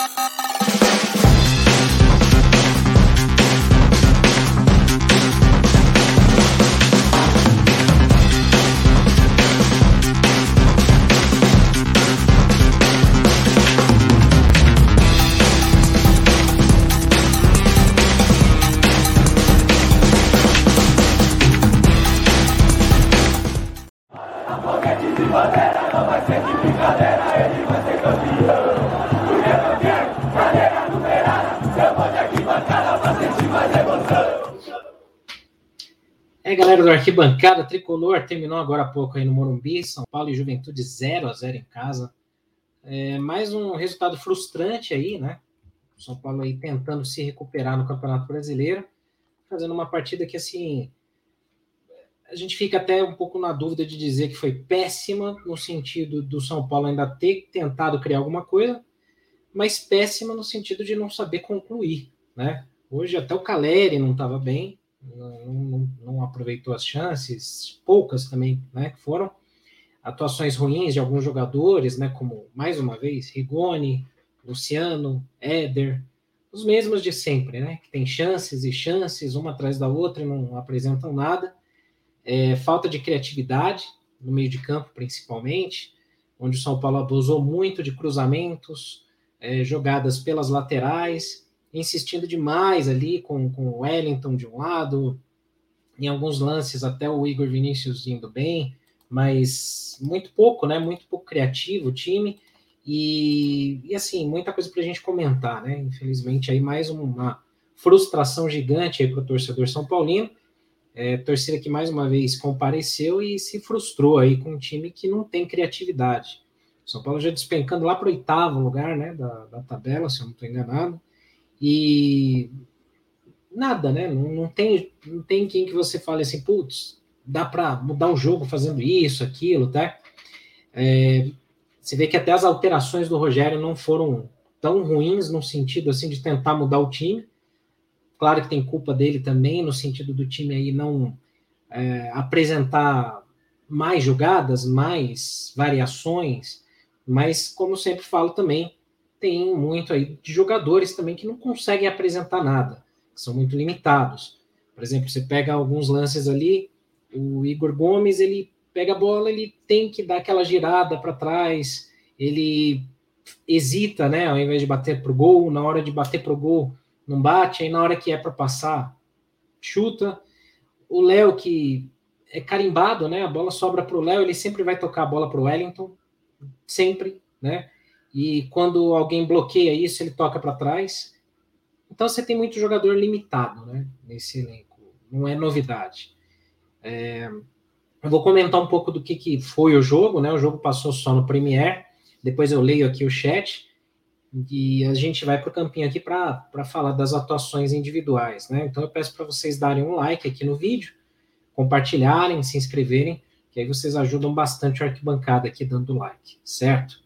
Ha ha ha! Do Arquibancada Tricolor, terminou agora há pouco aí no Morumbi, São Paulo e Juventude 0 a 0 em casa. É, mais um resultado frustrante aí, né? São Paulo aí tentando se recuperar no Campeonato Brasileiro, fazendo uma partida que, assim, a gente fica até um pouco na dúvida de dizer que foi péssima, no sentido do São Paulo ainda ter tentado criar alguma coisa, mas péssima no sentido de não saber concluir, né? Hoje até o Caleri não estava bem, não, não, aproveitou as chances, poucas também, né, que foram atuações ruins de alguns jogadores, né, como mais uma vez Rigoni, Luciano, Éder, os mesmos de sempre, né, que tem chances e chances uma atrás da outra e não apresentam nada. É, falta de criatividade no meio de campo, principalmente, onde o São Paulo abusou muito de cruzamentos, é, jogadas pelas laterais insistindo demais ali com, com o Wellington de um lado, em alguns lances até o Igor Vinícius indo bem, mas muito pouco, né? Muito pouco criativo o time. E, e assim, muita coisa para a gente comentar, né? Infelizmente, aí mais uma frustração gigante para o torcedor São Paulino. É, torcida que mais uma vez compareceu e se frustrou aí com um time que não tem criatividade. São Paulo já despencando lá para o oitavo lugar né, da, da tabela, se eu não estou enganado. E nada, né? Não, não, tem, não tem quem que você fale assim, putz, dá para mudar o jogo fazendo isso, aquilo, tá? É, você vê que até as alterações do Rogério não foram tão ruins no sentido assim de tentar mudar o time. Claro que tem culpa dele também, no sentido do time aí não é, apresentar mais jogadas, mais variações, mas como sempre falo também, tem muito aí de jogadores também que não conseguem apresentar nada, que são muito limitados. Por exemplo, você pega alguns lances ali, o Igor Gomes, ele pega a bola, ele tem que dar aquela girada para trás, ele hesita, né, ao invés de bater pro gol, na hora de bater pro gol, não bate, aí na hora que é para passar, chuta. O Léo que é carimbado, né, a bola sobra pro Léo, ele sempre vai tocar a bola pro Wellington, sempre, né? E quando alguém bloqueia isso, ele toca para trás. Então você tem muito jogador limitado né, nesse elenco, não é novidade. É, eu vou comentar um pouco do que, que foi o jogo, né? O jogo passou só no Premiere, depois eu leio aqui o chat e a gente vai para o campinho aqui para falar das atuações individuais, né? Então eu peço para vocês darem um like aqui no vídeo, compartilharem, se inscreverem, que aí vocês ajudam bastante o arquibancada aqui dando like, certo?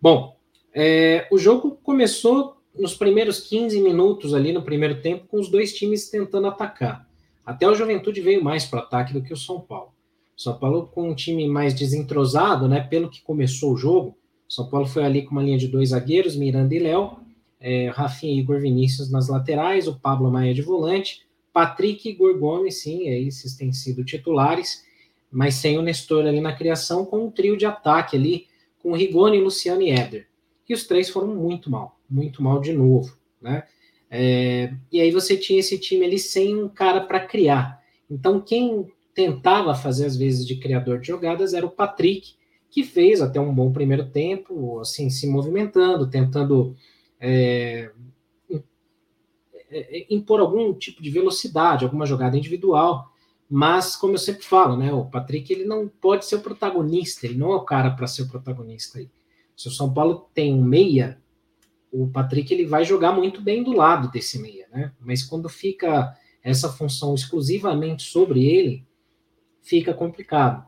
Bom, é, o jogo começou nos primeiros 15 minutos ali no primeiro tempo com os dois times tentando atacar. Até o Juventude veio mais para o ataque do que o São Paulo. São Paulo com um time mais desentrosado, né? Pelo que começou o jogo, São Paulo foi ali com uma linha de dois zagueiros, Miranda e Léo, é, Rafinha e Igor Vinícius nas laterais, o Pablo Maia de volante, Patrick e Igor Gomes, sim, esses têm sido titulares, mas sem o Nestor ali na criação, com um trio de ataque ali, com Rigoni, Luciano e Éder. E os três foram muito mal, muito mal de novo, né? É, e aí você tinha esse time ali sem um cara para criar. Então quem tentava fazer as vezes de criador de jogadas era o Patrick, que fez até um bom primeiro tempo, assim, se movimentando, tentando é, é, impor algum tipo de velocidade, alguma jogada individual. Mas, como eu sempre falo, né, o Patrick ele não pode ser o protagonista, ele não é o cara para ser o protagonista aí. Se o São Paulo tem um meia, o Patrick ele vai jogar muito bem do lado desse meia, né? Mas quando fica essa função exclusivamente sobre ele, fica complicado.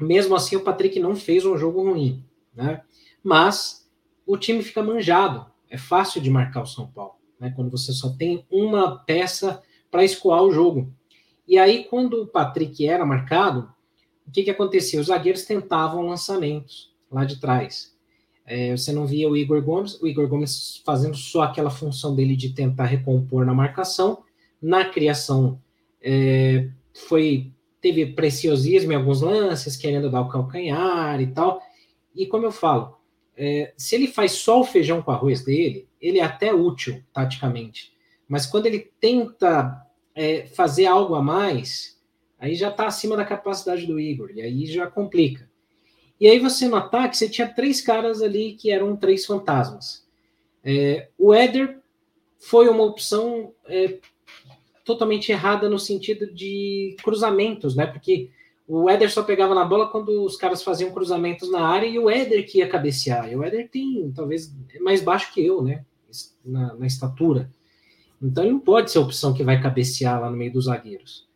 Mesmo assim, o Patrick não fez um jogo ruim, né? Mas o time fica manjado. É fácil de marcar o São Paulo, né? Quando você só tem uma peça para escoar o jogo. E aí, quando o Patrick era marcado, o que, que acontecia? Os zagueiros tentavam lançamentos lá de trás. É, você não via o Igor Gomes, o Igor Gomes fazendo só aquela função dele de tentar recompor na marcação. Na criação, é, foi teve preciosismo em alguns lances, querendo dar o calcanhar e tal. E como eu falo, é, se ele faz só o feijão com arroz dele, ele é até útil taticamente. Mas quando ele tenta é, fazer algo a mais, aí já está acima da capacidade do Igor, e aí já complica. E aí você no ataque, você tinha três caras ali que eram três fantasmas. É, o Éder foi uma opção é, totalmente errada no sentido de cruzamentos, né? Porque o Éder só pegava na bola quando os caras faziam cruzamentos na área e o Éder que ia cabecear. E o Éder tem, talvez, é mais baixo que eu, né? Na, na estatura. Então ele não pode ser a opção que vai cabecear lá no meio dos zagueiros.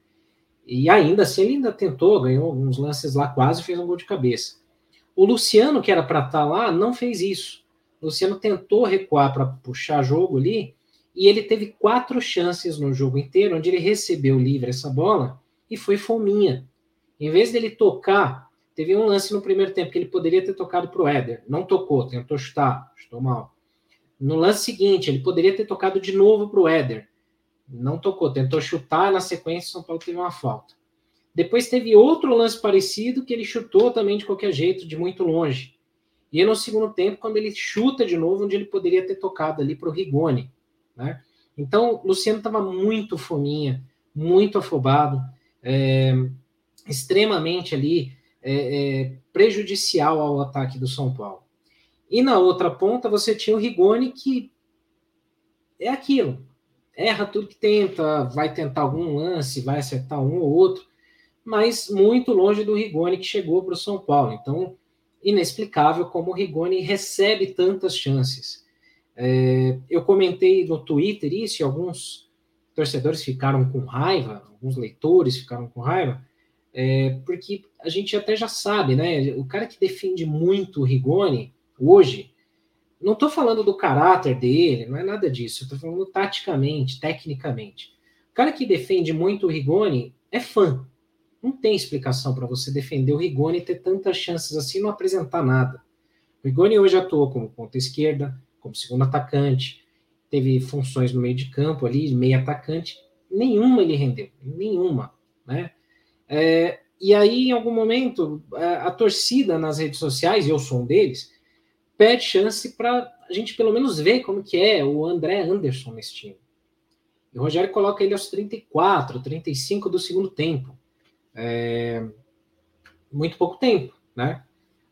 E ainda assim ele ainda tentou, ganhou alguns lances lá, quase fez um gol de cabeça. O Luciano, que era para estar tá lá, não fez isso. O Luciano tentou recuar para puxar jogo ali, e ele teve quatro chances no jogo inteiro, onde ele recebeu livre essa bola e foi fominha. Em vez dele tocar, teve um lance no primeiro tempo que ele poderia ter tocado para o Éder, não tocou, tentou chutar, chutou mal. No lance seguinte, ele poderia ter tocado de novo para o Éder, não tocou, tentou chutar, na sequência São Paulo teve uma falta. Depois teve outro lance parecido que ele chutou também de qualquer jeito, de muito longe. E no segundo tempo, quando ele chuta de novo, onde ele poderia ter tocado ali para o Rigoni. Né? Então, Luciano estava muito fominha, muito afobado, é, extremamente ali é, é, prejudicial ao ataque do São Paulo. E na outra ponta, você tinha o Rigoni, que é aquilo. Erra tudo que tenta, vai tentar algum lance, vai acertar um ou outro, mas muito longe do Rigoni que chegou para o São Paulo. Então, inexplicável como o Rigoni recebe tantas chances. É, eu comentei no Twitter isso e alguns torcedores ficaram com raiva, alguns leitores ficaram com raiva, é, porque a gente até já sabe, né? O cara que defende muito o Rigoni hoje, não estou falando do caráter dele, não é nada disso, estou falando taticamente, tecnicamente. O cara que defende muito o Rigoni é fã, não tem explicação para você defender o Rigoni e ter tantas chances assim e não apresentar nada. O Rigoni hoje atuou como ponta esquerda, como segundo atacante, teve funções no meio de campo ali, meio atacante, nenhuma ele rendeu, nenhuma, né? É, e aí, em algum momento, a, a, torcida nas redes sociais, eu sou um deles, pede chance para a gente pelo menos ver como que é o André Anderson nesse time. E o Rogério coloca ele aos 34, 35 do segundo tempo. É, muito pouco tempo, né?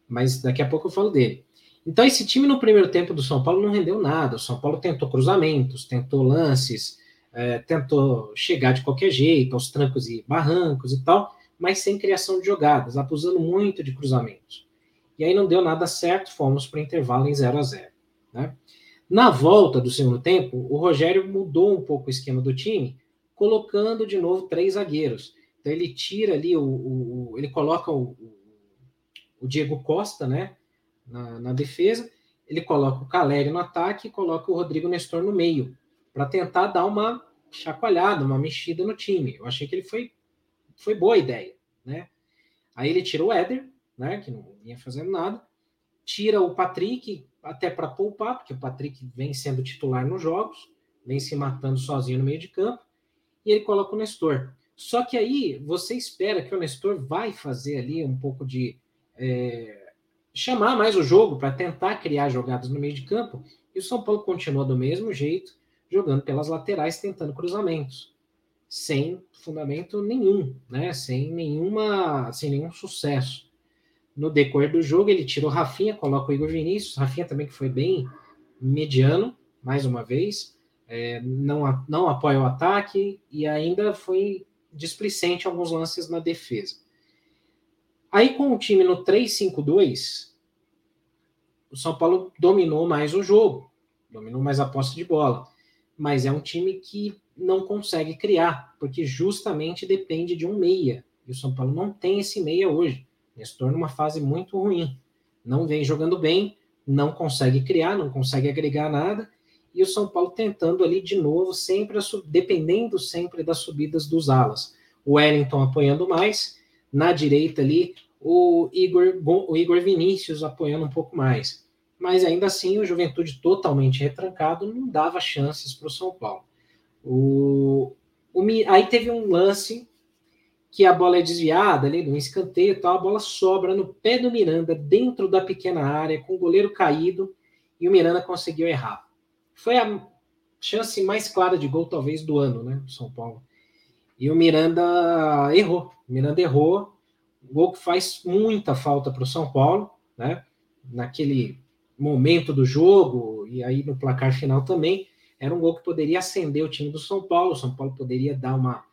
Mas daqui a pouco eu falo dele. Então, esse time no primeiro tempo do São Paulo não rendeu nada. O São Paulo tentou cruzamentos, tentou lances, é, tentou chegar de qualquer jeito, aos trancos e barrancos e tal, mas sem criação de jogadas, abusando muito de cruzamentos. E aí não deu nada certo, fomos para intervalo em 0 a 0 né? Na volta do segundo tempo, o Rogério mudou um pouco o esquema do time, colocando de novo três zagueiros. Então ele tira ali o, o, o ele coloca o, o, Diego Costa, né, na, na, defesa, ele coloca o Caleri no ataque e coloca o Rodrigo Nestor no meio, para tentar dar uma chacoalhada, uma mexida no time. Eu achei que ele foi foi boa a ideia, né? Aí ele tira o Éder, né, que não vinha fazendo nada, tira o Patrick até para poupar, porque o Patrick vem sendo titular nos jogos, vem se matando sozinho no meio de campo, e ele coloca o Nestor. Só que aí você espera que o Nestor vai fazer ali um pouco de é, chamar mais o jogo para tentar criar jogadas no meio de campo, e o São Paulo continua do mesmo jeito, jogando pelas laterais, tentando cruzamentos, sem fundamento nenhum, né? Sem nenhuma, sem nenhum sucesso. No decorrer do jogo, ele tirou Rafinha, coloca o Igor Vinícius, Rafinha também que foi bem mediano, mais uma vez, é, não, não apoia o ataque e ainda foi displicente em alguns lances na defesa. Aí, com o time no 3-5-2, o São Paulo dominou mais o jogo, dominou mais a posse de bola. Mas é um time que não consegue criar, porque justamente depende de um meia. E o São Paulo não tem esse meia hoje. Nestor numa fase muito ruim. Não vem jogando bem, não consegue criar, não consegue agregar nada e o São Paulo tentando ali de novo, sempre dependendo sempre das subidas dos alas. O Wellington apoiando mais, na direita ali o Igor, o Igor Vinícius apoiando um pouco mais. mas ainda assim o Juventude totalmente retrancado não dava chances para o São Paulo. O, o, aí teve um lance que a bola é desviada ali no escanteio e tal, a bola sobra no pé do Miranda, dentro da pequena área, com o goleiro caído, e o Miranda conseguiu errar. Foi a chance mais clara de gol, talvez, do ano, né, São Paulo. E o Miranda errou. O Miranda errou, gol que faz muita falta para o São Paulo, né? Naquele momento do jogo, e aí no placar final também, era um gol que poderia acender o time do São Paulo. O São Paulo poderia dar uma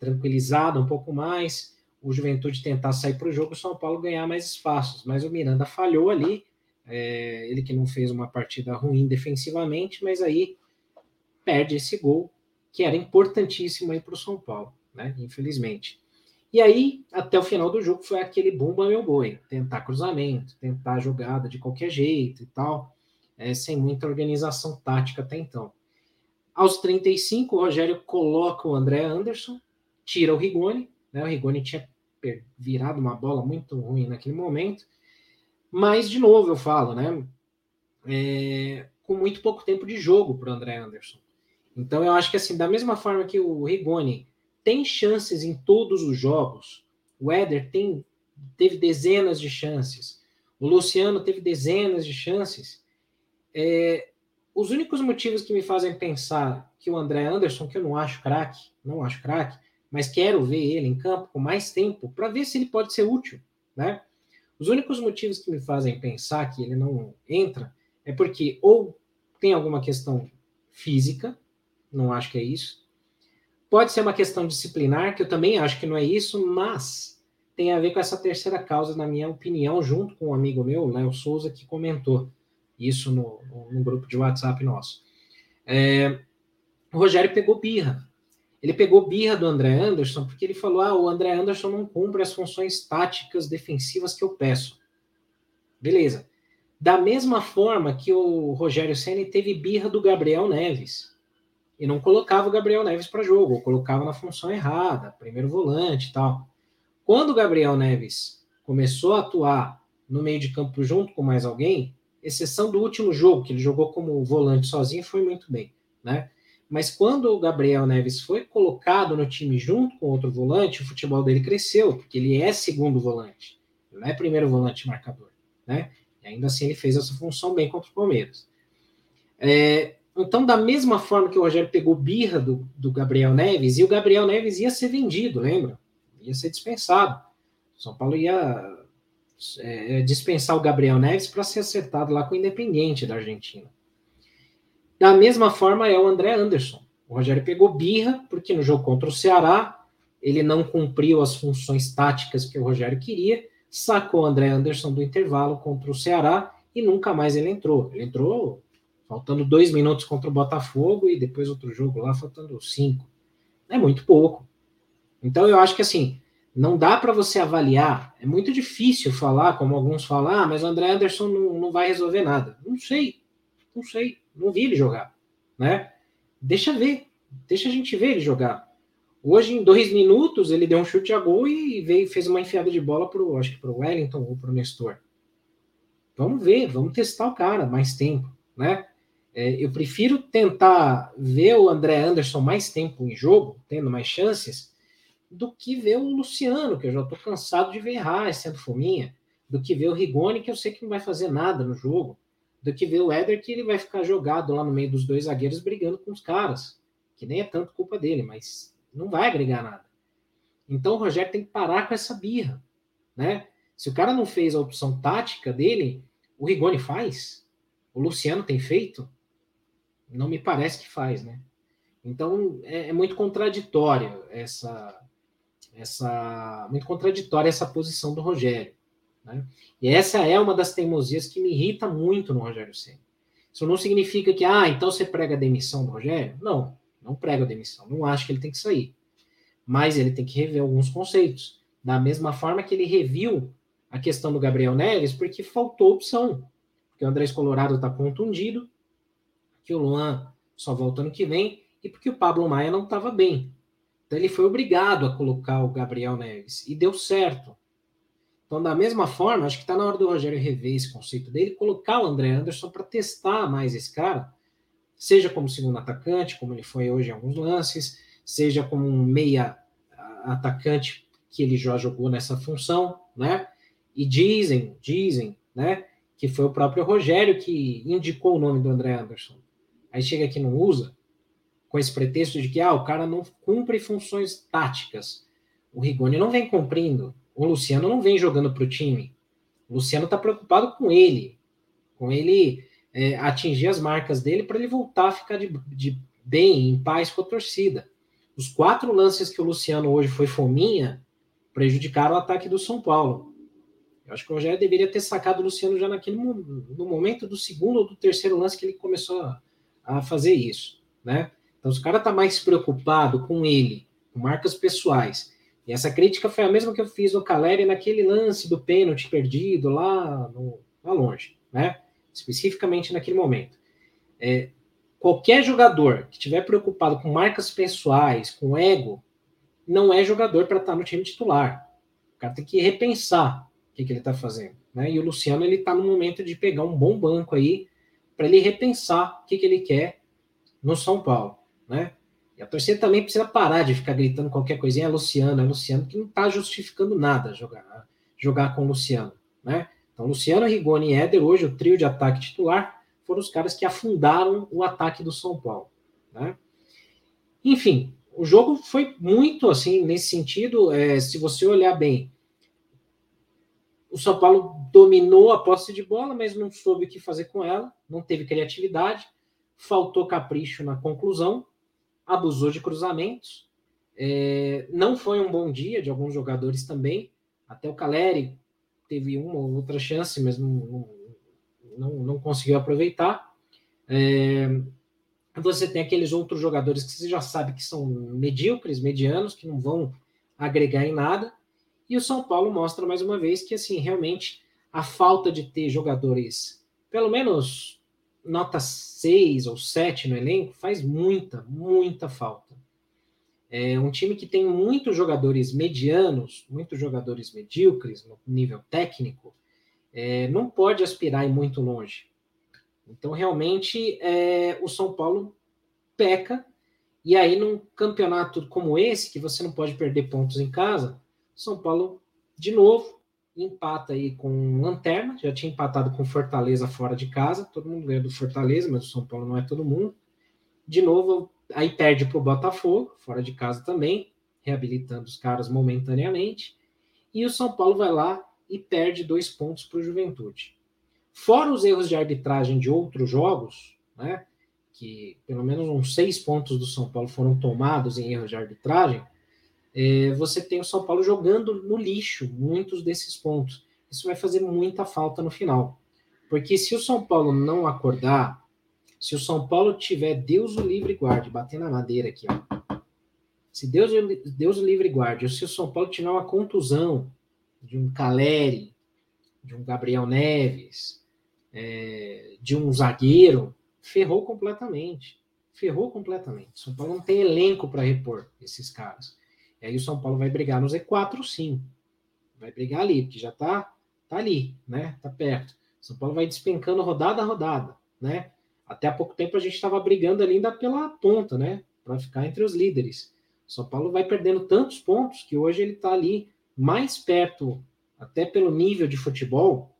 tranquilizada um pouco mais, o Juventude tentar sair para o jogo, o São Paulo ganhar mais espaços. Mas o Miranda falhou ali, é, ele que não fez uma partida ruim defensivamente, mas aí perde esse gol, que era importantíssimo aí para o São Paulo, né? Infelizmente. E aí, até o final do jogo, foi aquele bumba meu boi, tentar cruzamento, tentar jogada de qualquer jeito e tal, é, sem muita organização tática até então. Aos 35, o Rogério coloca o André Anderson, tira o Rigoni, né? O Rigoni tinha virado uma bola muito ruim naquele momento, mas de novo eu falo, né? É, com muito pouco tempo de jogo para o André Anderson. Então eu acho que assim, da mesma forma que o Rigoni tem chances em todos os jogos, o Éder tem, teve dezenas de chances, o Luciano teve dezenas de chances. É, os únicos motivos que me fazem pensar que o André Anderson, que eu não acho craque, não acho craque, mas quero ver ele em campo com mais tempo para ver se ele pode ser útil, né? Os únicos motivos que me fazem pensar que ele não entra é porque ou tem alguma questão física, não acho que é isso. Pode ser uma questão disciplinar, que eu também acho que não é isso, mas tem a ver com essa terceira causa, na minha opinião, junto com um amigo meu, Léo Souza, que comentou isso no, no grupo de WhatsApp nosso. É, o Rogério pegou birra ele pegou birra do André Anderson porque ele falou: ah, o André Anderson não cumpre as funções táticas defensivas que eu peço. Beleza. Da mesma forma que o Rogério Senna teve birra do Gabriel Neves. E não colocava o Gabriel Neves para jogo, ou colocava na função errada, primeiro volante e tal. Quando o Gabriel Neves começou a atuar no meio de campo junto com mais alguém, exceção do último jogo, que ele jogou como volante sozinho, foi muito bem, né? Mas quando o Gabriel Neves foi colocado no time junto com outro volante, o futebol dele cresceu, porque ele é segundo volante, não é primeiro volante marcador, né? E ainda assim ele fez essa função bem contra o Palmeiras. É, então, da mesma forma que o Rogério pegou birra do, do Gabriel Neves, e o Gabriel Neves ia ser vendido, lembra? Ia ser dispensado. São Paulo ia é, dispensar o Gabriel Neves para ser acertado lá com o Independiente da Argentina. Da mesma forma é o André Anderson. O Rogério pegou birra, porque no jogo contra o Ceará ele não cumpriu as funções táticas que o Rogério queria, sacou o André Anderson do intervalo contra o Ceará e nunca mais ele entrou. Ele entrou faltando dois minutos contra o Botafogo e depois outro jogo lá faltando cinco. É muito pouco. Então eu acho que assim, não dá para você avaliar, é muito difícil falar, como alguns falam, ah, mas o André Anderson não, não vai resolver nada. Não sei, não sei. Não vi ele jogar, né? Deixa ver, deixa a gente ver ele jogar. Hoje, em dois minutos, ele deu um chute a gol e veio, fez uma enfiada de bola para acho que para o Wellington ou para o Nestor. Vamos ver, vamos testar o cara mais tempo, né? É, eu prefiro tentar ver o André Anderson mais tempo em jogo, tendo mais chances, do que ver o Luciano, que eu já estou cansado de ver errar, sendo fominha, do que ver o Rigoni, que eu sei que não vai fazer nada no jogo do que ver o Éder que ele vai ficar jogado lá no meio dos dois zagueiros brigando com os caras, que nem é tanto culpa dele, mas não vai agregar nada. Então o Rogério tem que parar com essa birra, né? Se o cara não fez a opção tática dele, o Rigoni faz. O Luciano tem feito? Não me parece que faz, né? Então é, é muito contraditório essa essa muito contraditória essa posição do Rogério. Né? E essa é uma das teimosias que me irrita muito no Rogério Senna. Isso não significa que, ah, então você prega a demissão do Rogério? Não, não prega a demissão. Não acho que ele tem que sair. Mas ele tem que rever alguns conceitos. Da mesma forma que ele reviu a questão do Gabriel Neves, porque faltou opção. Porque o Andrés Colorado está contundido, que o Luan só volta ano que vem, e porque o Pablo Maia não estava bem. Então ele foi obrigado a colocar o Gabriel Neves. E deu certo. Então, da mesma forma, acho que está na hora do Rogério rever esse conceito dele, colocar o André Anderson para testar mais esse cara, seja como segundo atacante, como ele foi hoje em alguns lances, seja como um meia atacante que ele já jogou nessa função, né? E dizem, dizem, né, que foi o próprio Rogério que indicou o nome do André Anderson. Aí chega aqui não usa, com esse pretexto de que ah, o cara não cumpre funções táticas. O Rigoni não vem cumprindo. O Luciano não vem jogando para o time. O Luciano está preocupado com ele, com ele é, atingir as marcas dele para ele voltar a ficar de, de bem, em paz com a torcida. Os quatro lances que o Luciano hoje foi fominha prejudicaram o ataque do São Paulo. Eu acho que o Rogério deveria ter sacado o Luciano já naquele no momento do segundo ou do terceiro lance que ele começou a, a fazer isso, né? Então, se o cara está mais preocupado com ele, com marcas pessoais, e essa crítica foi a mesma que eu fiz no Caleri naquele lance do pênalti perdido lá, no, lá longe, né? Especificamente naquele momento. É, qualquer jogador que estiver preocupado com marcas pessoais, com ego, não é jogador para estar tá no time titular. O cara tem que repensar o que, que ele está fazendo. Né? E o Luciano ele está no momento de pegar um bom banco aí para ele repensar o que, que ele quer no São Paulo. Né? E a torcida também precisa parar de ficar gritando qualquer coisinha, é Luciano, é Luciano, que não está justificando nada jogar, jogar com o Luciano. Né? Então, Luciano, Rigoni e Éder, hoje o trio de ataque titular, foram os caras que afundaram o ataque do São Paulo. Né? Enfim, o jogo foi muito assim nesse sentido. É, se você olhar bem, o São Paulo dominou a posse de bola, mas não soube o que fazer com ela, não teve criatividade, faltou capricho na conclusão, abusou de cruzamentos. É, não foi um bom dia de alguns jogadores também. Até o Caleri teve uma ou outra chance, mas não, não, não conseguiu aproveitar. É, você tem aqueles outros jogadores que você já sabe que são medíocres, medianos, que não vão agregar em nada. E o São Paulo mostra mais uma vez que, assim, realmente a falta de ter jogadores, pelo menos nota 6 ou 7 no elenco, faz muita, muita falta. É um time que tem muitos jogadores medianos, muitos jogadores medíocres no nível técnico, é, não pode aspirar ir muito longe. Então, realmente, é, o São Paulo peca, e aí, num campeonato como esse, que você não pode perder pontos em casa, São Paulo, de novo, empata aí com Lanterna, já tinha empatado com Fortaleza fora de casa, todo mundo ganha do Fortaleza, mas o São Paulo não é todo mundo. De novo, aí perde para o Botafogo, fora de casa também, reabilitando os caras momentaneamente. E o São Paulo vai lá e perde dois pontos para o Juventude. Fora os erros de arbitragem de outros jogos, né, que pelo menos uns seis pontos do São Paulo foram tomados em erros de arbitragem, é, você tem o São Paulo jogando no lixo muitos desses pontos. Isso vai fazer muita falta no final. Porque se o São Paulo não acordar, se o São Paulo tiver Deus o livre guarde, bater na madeira aqui, ó. Se Deus, Deus o livre guarde, ou se o São Paulo tiver uma contusão de um Caleri, de um Gabriel Neves, é, de um zagueiro, ferrou completamente. Ferrou completamente. São Paulo não tem elenco para repor esses caras. E aí o São Paulo vai brigar no Z4, sim. Vai brigar ali, porque já tá, tá ali, né? Tá perto. São Paulo vai despencando rodada a rodada, né? Até há pouco tempo a gente estava brigando ali ainda pela ponta, né? Para ficar entre os líderes. São Paulo vai perdendo tantos pontos que hoje ele está ali mais perto, até pelo nível de futebol.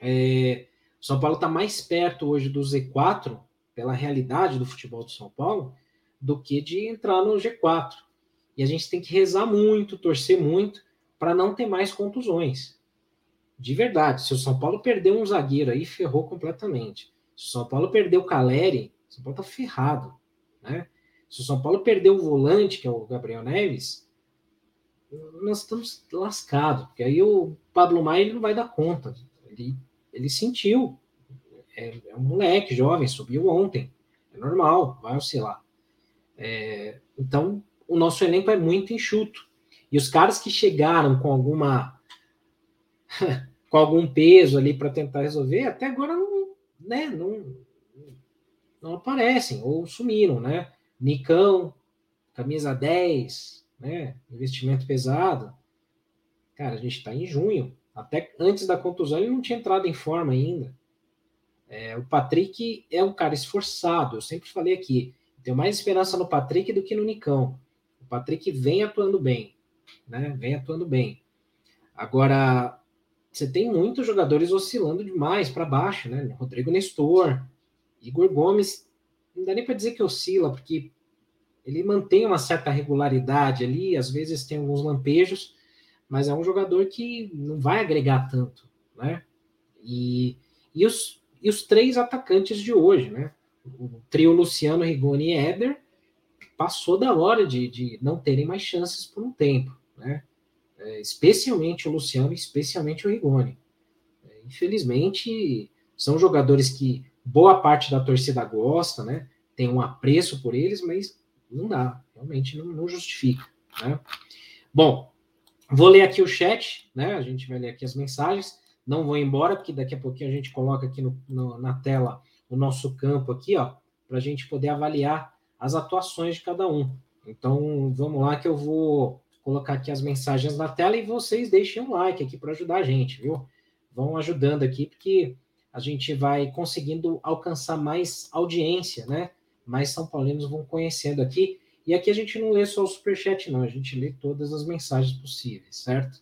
É, São Paulo está mais perto hoje do Z4, pela realidade do futebol do São Paulo, do que de entrar no G4. E a gente tem que rezar muito, torcer muito, para não ter mais contusões. De verdade, se o São Paulo perder um zagueiro aí, ferrou completamente. Se o São Paulo perder o Caleri, o São Paulo tá ferrado. Né? Se o São Paulo perder o volante, que é o Gabriel Neves, nós estamos lascados, porque aí o Pablo Maia ele não vai dar conta. Ele, ele sentiu. É, é um moleque jovem, subiu ontem. É normal, vai oscilar. É, então, o nosso elenco é muito enxuto. E os caras que chegaram com alguma com algum peso ali para tentar resolver, até agora não, né, não, não aparecem ou sumiram, né? Nicão, camisa 10, né? Investimento pesado. Cara, a gente está em junho, Até antes da contusão, ele não tinha entrado em forma ainda. É, o Patrick é um cara esforçado, eu sempre falei aqui. Tenho mais esperança no Patrick do que no Nicão. Patrick vem atuando bem, né? Vem atuando bem. Agora, você tem muitos jogadores oscilando demais para baixo, né? Rodrigo Nestor, Igor Gomes, não dá nem para dizer que oscila, porque ele mantém uma certa regularidade ali, às vezes tem alguns lampejos, mas é um jogador que não vai agregar tanto, né? E, e, os, e os três atacantes de hoje, né? O trio Luciano, Rigoni e Éder passou da hora de, de não terem mais chances por um tempo, né? É, especialmente o Luciano, especialmente o Rigoni. É, infelizmente, são jogadores que boa parte da torcida gosta, né? Tem um apreço por eles, mas não dá, realmente não, não justifica, né? Bom, vou ler aqui o chat, né? A gente vai ler aqui as mensagens. Não vou embora, porque daqui a pouquinho a gente coloca aqui no, no, na tela o nosso campo aqui, ó, para a gente poder avaliar as atuações de cada um. Então, vamos lá que eu vou colocar aqui as mensagens na tela e vocês deixem um like aqui para ajudar a gente, viu? Vão ajudando aqui, porque a gente vai conseguindo alcançar mais audiência, né? Mais São Paulinos vão conhecendo aqui. E aqui a gente não lê só o superchat, não, a gente lê todas as mensagens possíveis, certo?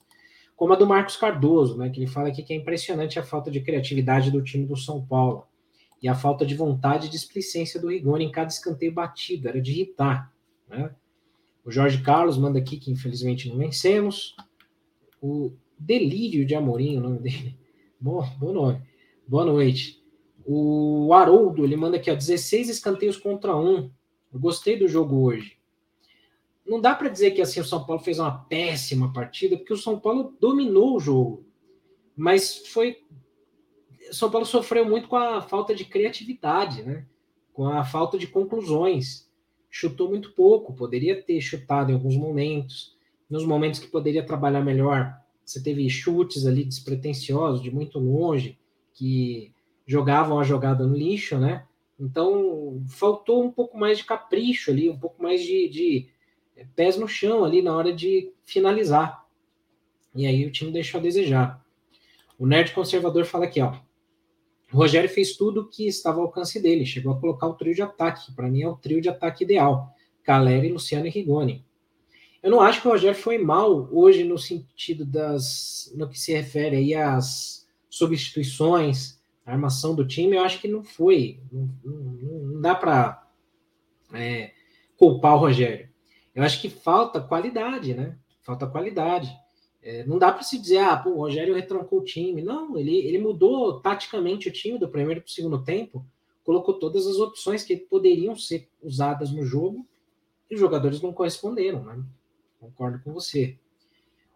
Como a do Marcos Cardoso, né? Que ele fala aqui que é impressionante a falta de criatividade do time do São Paulo e a falta de vontade e displicência do Rigoni em cada escanteio batido, era de irritar, né? O Jorge Carlos manda aqui que infelizmente não vencemos. O Delírio de Amorim, o nome dele. Boa, bom nome. Boa noite. O Haroldo, ele manda aqui, ó, 16 escanteios contra um. Eu gostei do jogo hoje. Não dá para dizer que assim o São Paulo fez uma péssima partida, porque o São Paulo dominou o jogo. Mas foi São Paulo sofreu muito com a falta de criatividade, né? Com a falta de conclusões chutou muito pouco, poderia ter chutado em alguns momentos, nos momentos que poderia trabalhar melhor, você teve chutes ali despretensiosos, de muito longe, que jogavam a jogada no lixo, né? Então, faltou um pouco mais de capricho ali, um pouco mais de, de pés no chão ali na hora de finalizar. E aí o time deixou a desejar. O Nerd Conservador fala aqui, ó. O Rogério fez tudo o que estava ao alcance dele, chegou a colocar o trio de ataque. Para mim é o trio de ataque ideal: Caleri, Luciano e Rigoni. Eu não acho que o Rogério foi mal hoje no sentido das. no que se refere aí às substituições, a armação do time, eu acho que não foi. Não, não, não dá para é, culpar o Rogério. Eu acho que falta qualidade, né? Falta qualidade. É, não dá para se dizer, ah, pô, o Rogério retrancou o time. Não, ele, ele mudou taticamente o time do primeiro para o segundo tempo, colocou todas as opções que poderiam ser usadas no jogo e os jogadores não corresponderam, né? Concordo com você.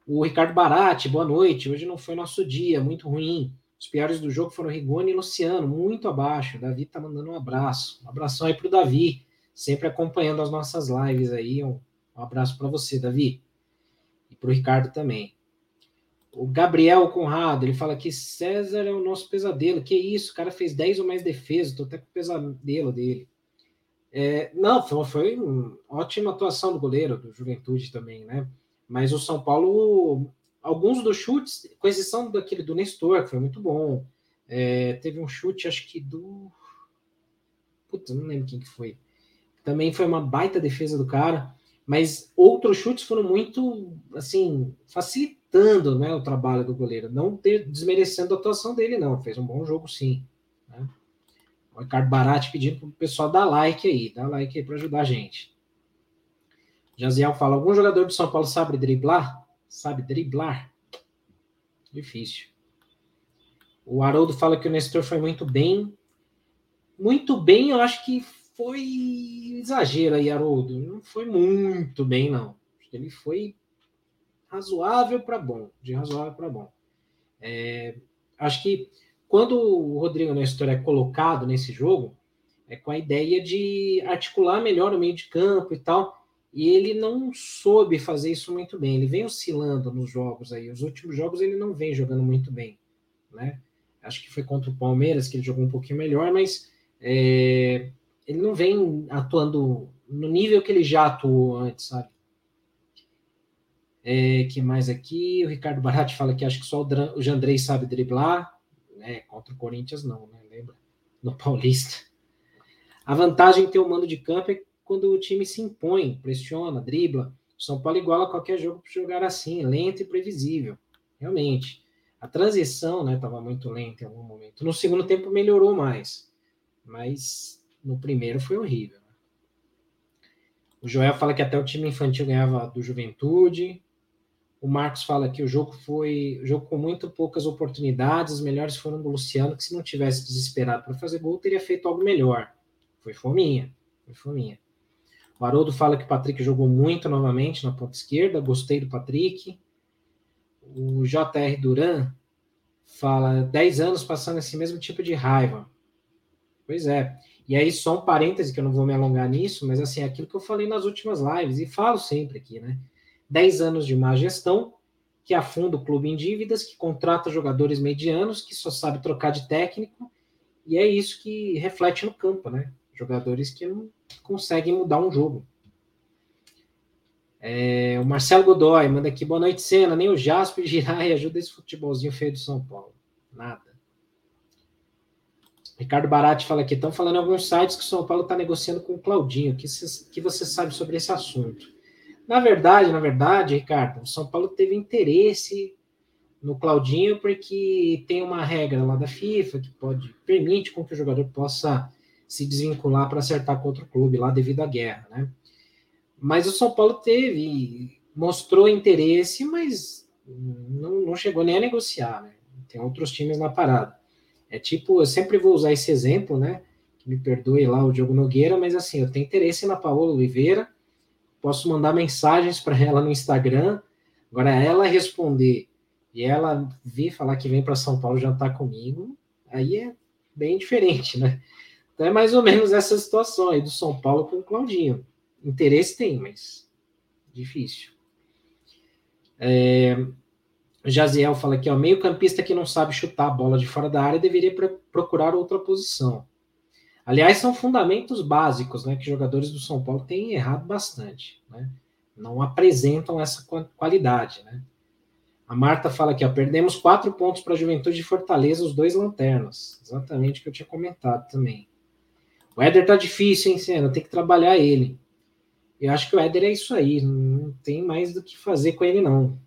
O Ricardo Barati, boa noite. Hoje não foi nosso dia, muito ruim. Os piores do jogo foram Rigoni e Luciano, muito abaixo. O Davi tá mandando um abraço. Um abração aí pro Davi, sempre acompanhando as nossas lives aí. Um, um abraço para você, Davi e para o Ricardo também. O Gabriel Conrado, ele fala que César é o nosso pesadelo. Que isso, o cara fez 10 ou mais defesas, tô até com o pesadelo dele. É, não, foi, foi uma ótima atuação do goleiro, do Juventude também, né? Mas o São Paulo, alguns dos chutes, com exceção daquele do Nestor, que foi muito bom. É, teve um chute, acho que do. Putz, não lembro quem que foi. Também foi uma baita defesa do cara. Mas outros chutes foram muito, assim, facilitando né, o trabalho do goleiro. Não ter, desmerecendo a atuação dele, não. Fez um bom jogo, sim. Né? O Ricardo Barati pedindo para o pessoal dar like aí. Dá like aí para ajudar a gente. Jaziel fala: algum jogador do São Paulo sabe driblar? Sabe driblar? Difícil. O Haroldo fala que o Nestor foi muito bem. Muito bem, eu acho que foi exagero aí, Haroldo. Não foi muito bem, não. Ele foi razoável para bom, de razoável para bom. É, acho que quando o Rodrigo Nestor é colocado nesse jogo, é com a ideia de articular melhor o meio de campo e tal, e ele não soube fazer isso muito bem. Ele vem oscilando nos jogos aí. Os últimos jogos ele não vem jogando muito bem, né? Acho que foi contra o Palmeiras que ele jogou um pouquinho melhor, mas é, ele não vem atuando no nível que ele já atuou antes, sabe? É, que mais aqui? O Ricardo Baratti fala que acho que só o, Jandrei sabe driblar. É, contra o Corinthians não, né? Lembra? No Paulista. A vantagem de ter o mando de campo é quando o time se impõe, pressiona, dribla. São Paulo iguala qualquer jogo para jogar assim, lento e previsível. Realmente. A transição estava né, muito lenta em algum momento. No segundo tempo melhorou mais. Mas no primeiro foi horrível. Né? O Joel fala que até o time infantil ganhava do Juventude. O Marcos fala que o jogo foi jogo com muito poucas oportunidades. As melhores foram do Luciano, que se não tivesse desesperado para fazer gol, teria feito algo melhor. Foi fominha. Foi fominha. O Haroldo fala que o Patrick jogou muito novamente na ponta esquerda. Gostei do Patrick. O JR Duran fala 10 anos passando esse mesmo tipo de raiva. Pois é. E aí, só um parêntese, que eu não vou me alongar nisso, mas assim, aquilo que eu falei nas últimas lives, e falo sempre aqui, né? 10 anos de má gestão, que afunda o clube em dívidas, que contrata jogadores medianos, que só sabe trocar de técnico, e é isso que reflete no campo, né? Jogadores que não conseguem mudar um jogo. É, o Marcelo Godoy manda aqui, boa noite, Cena. Nem o Jasper Girai ajuda esse futebolzinho feio do São Paulo. Nada. Ricardo Barati fala aqui, estão falando em alguns sites que o São Paulo está negociando com o Claudinho. O que, que você sabe sobre esse assunto? Na verdade, na verdade, Ricardo, o São Paulo teve interesse no Claudinho porque tem uma regra lá da FIFA que pode permite com que o jogador possa se desvincular para acertar contra o clube lá devido à guerra, né? Mas o São Paulo teve, mostrou interesse, mas não, não chegou nem a negociar, né? Tem outros times na parada. É tipo, eu sempre vou usar esse exemplo, né? Que me perdoe lá o Diogo Nogueira, mas assim, eu tenho interesse na Paola Oliveira, posso mandar mensagens para ela no Instagram, agora ela responder e ela vir falar que vem para São Paulo jantar comigo, aí é bem diferente, né? Então é mais ou menos essa situação aí do São Paulo com o Claudinho. Interesse tem, mas difícil. É, Jaziel fala aqui, ó, meio campista que não sabe chutar a bola de fora da área deveria procurar outra posição. Aliás, são fundamentos básicos, né, que jogadores do São Paulo têm errado bastante, né? Não apresentam essa qualidade, né? A Marta fala aqui, ó, perdemos quatro pontos para a Juventude de Fortaleza, os dois lanternas. Exatamente o que eu tinha comentado também. O Éder tá difícil, hein, Senna? Tem que trabalhar ele. Eu acho que o Éder é isso aí, não tem mais do que fazer com ele, não.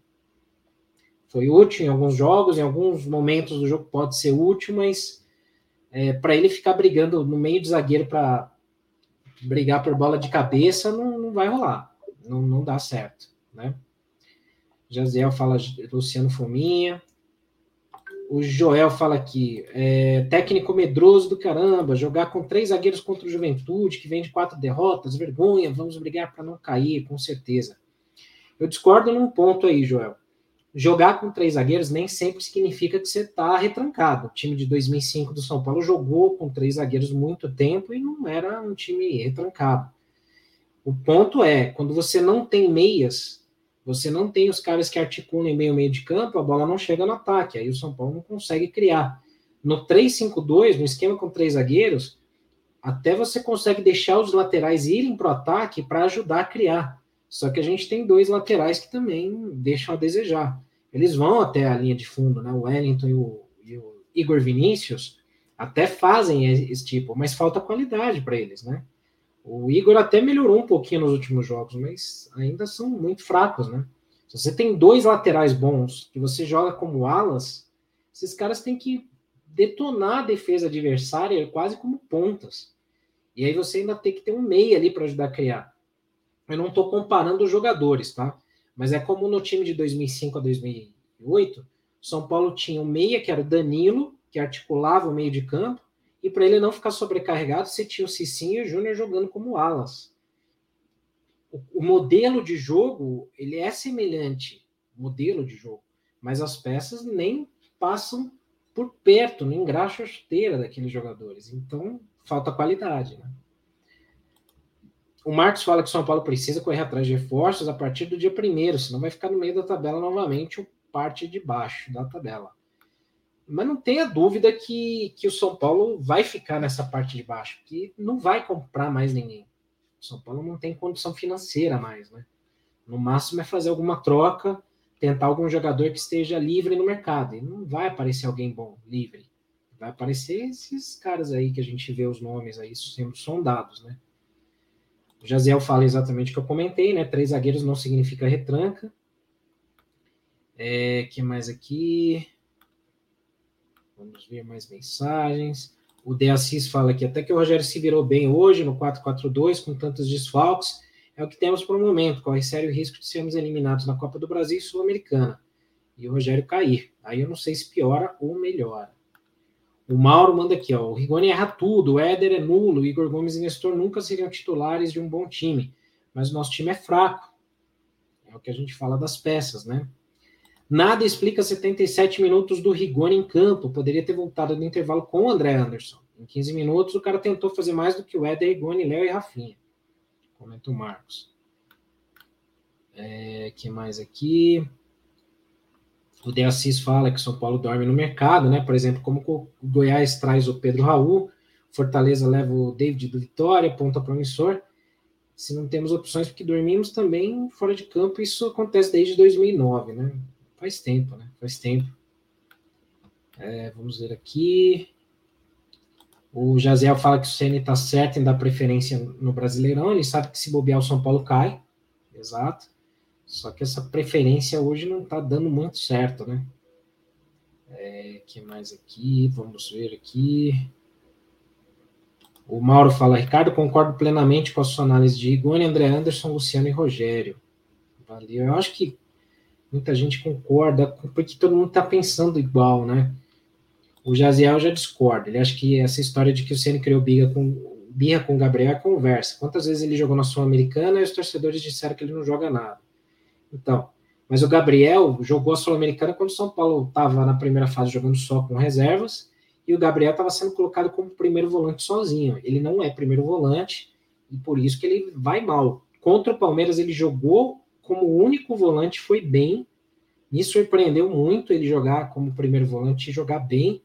Foi útil em alguns jogos, em alguns momentos do jogo pode ser útil, mas é, para ele ficar brigando no meio de zagueiro para brigar por bola de cabeça, não, não vai rolar. Não, não dá certo, né? Jaziel fala Luciano Fominha. O Joel fala aqui, é, técnico medroso do caramba, jogar com três zagueiros contra o Juventude, que vem de quatro derrotas, vergonha, vamos brigar para não cair, com certeza. Eu discordo num ponto aí, Joel. Jogar com três zagueiros nem sempre significa que você está retrancado. O time de 2005 do São Paulo jogou com três zagueiros muito tempo e não era um time retrancado. O ponto é, quando você não tem meias, você não tem os caras que articulam meio meio de campo, a bola não chega no ataque, aí o São Paulo não consegue criar. No 3-5-2, no esquema com três zagueiros, até você consegue deixar os laterais irem para o ataque para ajudar a criar. Só que a gente tem dois laterais que também deixam a desejar. Eles vão até a linha de fundo, né? O Wellington e o, e o Igor Vinícius até fazem esse tipo, mas falta qualidade para eles, né? O Igor até melhorou um pouquinho nos últimos jogos, mas ainda são muito fracos, né? Se você tem dois laterais bons que você joga como alas, esses caras têm que detonar a defesa adversária quase como pontas. E aí você ainda tem que ter um meia ali para ajudar a criar. Eu não estou comparando os jogadores, tá? Mas é como no time de 2005 a 2008, São Paulo tinha um meia que era o Danilo, que articulava o meio de campo, e para ele não ficar sobrecarregado, você tinha o Cicinho e o Júnior jogando como alas. O, o, modelo de jogo, ele é semelhante, modelo de jogo, mas as peças nem passam por perto, nem engraxa a chuteira daqueles jogadores. Então, falta qualidade, né? O Marcos fala que o São Paulo precisa correr atrás de reforços a partir do dia primeiro, senão vai ficar no meio da tabela novamente, ou parte de baixo da tabela. Mas não tenha dúvida que, que o São Paulo vai ficar nessa parte de baixo, que não vai comprar mais ninguém. O São Paulo não tem condição financeira mais, né? No máximo é fazer alguma troca, tentar algum jogador que esteja livre no mercado. E não vai aparecer alguém bom, livre. Vai aparecer esses caras aí que a gente vê os nomes aí sendo sondados, né? O Jaziel fala exatamente o que eu comentei, né? Três zagueiros não significa retranca. É, que mais aqui? Vamos ver mais mensagens. O De Assis fala que até que o Rogério se virou bem hoje no 4-4-2, com tantos desfalques, é o que temos por um momento. Corre sério risco de sermos eliminados na Copa do Brasil e Sul-Americana. E o Rogério cair. Aí eu não sei se piora ou melhora. O Mauro manda aqui, ó. O Rigoni erra tudo, o Éder é nulo, o Igor Gomes e Nestor nunca seriam titulares de um bom time. Mas o nosso time é fraco. É o que a gente fala das peças, né? Nada explica 77 minutos do Rigoni em campo. Poderia ter voltado no intervalo com o André Anderson. Em 15 minutos, o cara tentou fazer mais do que o Éder, Rigoni, Léo e Rafinha. Comenta o Marcos. É, que mais aqui? O De Assis fala que São Paulo dorme no mercado, né? Por exemplo, como o Goiás traz o Pedro Raul, Fortaleza leva o David do Vitória, ponta promissor. Se não temos opções, porque dormimos também fora de campo, isso acontece desde 2009, né? Faz tempo, né? Faz tempo. É, vamos ver aqui. O Jaziel fala que o Ceni está certo em dar preferência no Brasileirão. Ele sabe que se bobear o São Paulo cai. Exato. Só que essa preferência hoje não está dando muito certo, né? É, que mais aqui? Vamos ver aqui. O Mauro fala, Ricardo, concordo plenamente com a sua análise de Igone, André Anderson, Luciano e Rogério. Valeu. Eu acho que muita gente concorda, porque todo mundo está pensando igual, né? O Jaziel já discorda. Ele acha que essa história de que o Ceni criou birra com, birra com o Gabriel é conversa. Quantas vezes ele jogou na Sul-Americana e os torcedores disseram que ele não joga nada? Então, mas o Gabriel jogou a Sul-Americana quando o São Paulo estava na primeira fase jogando só com reservas e o Gabriel estava sendo colocado como primeiro volante sozinho. Ele não é primeiro volante e por isso que ele vai mal. Contra o Palmeiras ele jogou como único volante, foi bem. Me surpreendeu muito ele jogar como primeiro volante e jogar bem.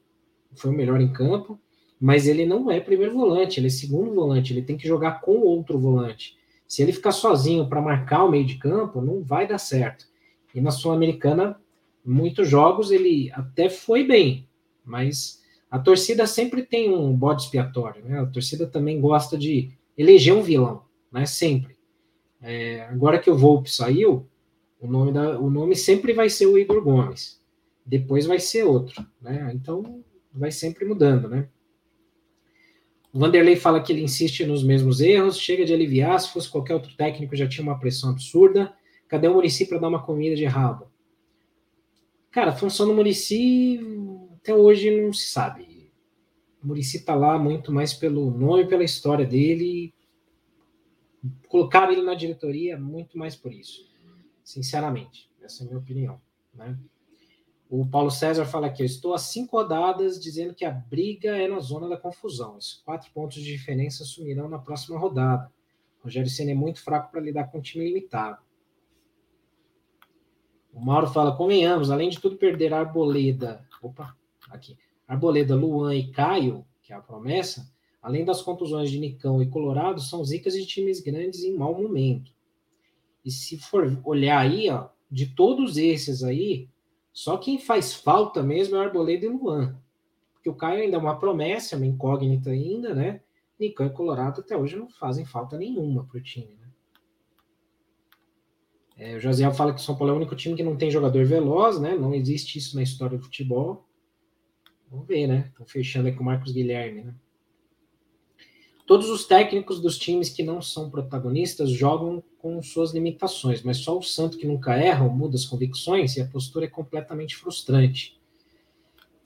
Foi o melhor em campo, mas ele não é primeiro volante, ele é segundo volante, ele tem que jogar com outro volante. Se ele ficar sozinho para marcar o meio de campo, não vai dar certo. E na Sul-Americana, muitos jogos ele até foi bem, mas a torcida sempre tem um bode expiatório, né? A torcida também gosta de eleger um vilão, né? Sempre. É, agora que o Volpe saiu, o nome, da, o nome sempre vai ser o Igor Gomes. Depois vai ser outro, né? Então vai sempre mudando, né? O Vanderlei fala que ele insiste nos mesmos erros, chega de aliviar, se fosse qualquer outro técnico já tinha uma pressão absurda. Cadê o Murici para dar uma comida de rabo? Cara, a função do Murici até hoje não se sabe. O Murici está lá muito mais pelo nome, pela história dele. Colocaram ele na diretoria muito mais por isso. Sinceramente, essa é a minha opinião. Né? O Paulo César fala aqui: eu estou a cinco rodadas dizendo que a briga é na zona da confusão. Os quatro pontos de diferença sumirão na próxima rodada. Rogério Senna é muito fraco para lidar com um time limitado. O Mauro fala: convenhamos, além de tudo perder Arboleda, opa, aqui, Arboleda, Luan e Caio, que é a promessa, além das contusões de Nicão e Colorado, são zicas de times grandes em mau momento. E se for olhar aí, ó, de todos esses aí, só quem faz falta mesmo é o Arboleda e Luan. Porque o Caio ainda é uma promessa, uma incógnita ainda, né? Nicão e Colorado até hoje não fazem falta nenhuma para o time. Né? É, o Josiel fala que o São Paulo é o único time que não tem jogador veloz, né? Não existe isso na história do futebol. Vamos ver, né? Estão fechando aqui com o Marcos Guilherme, né? Todos os técnicos dos times que não são protagonistas jogam com suas limitações, mas só o Santo que nunca erra ou muda as convicções e a postura é completamente frustrante.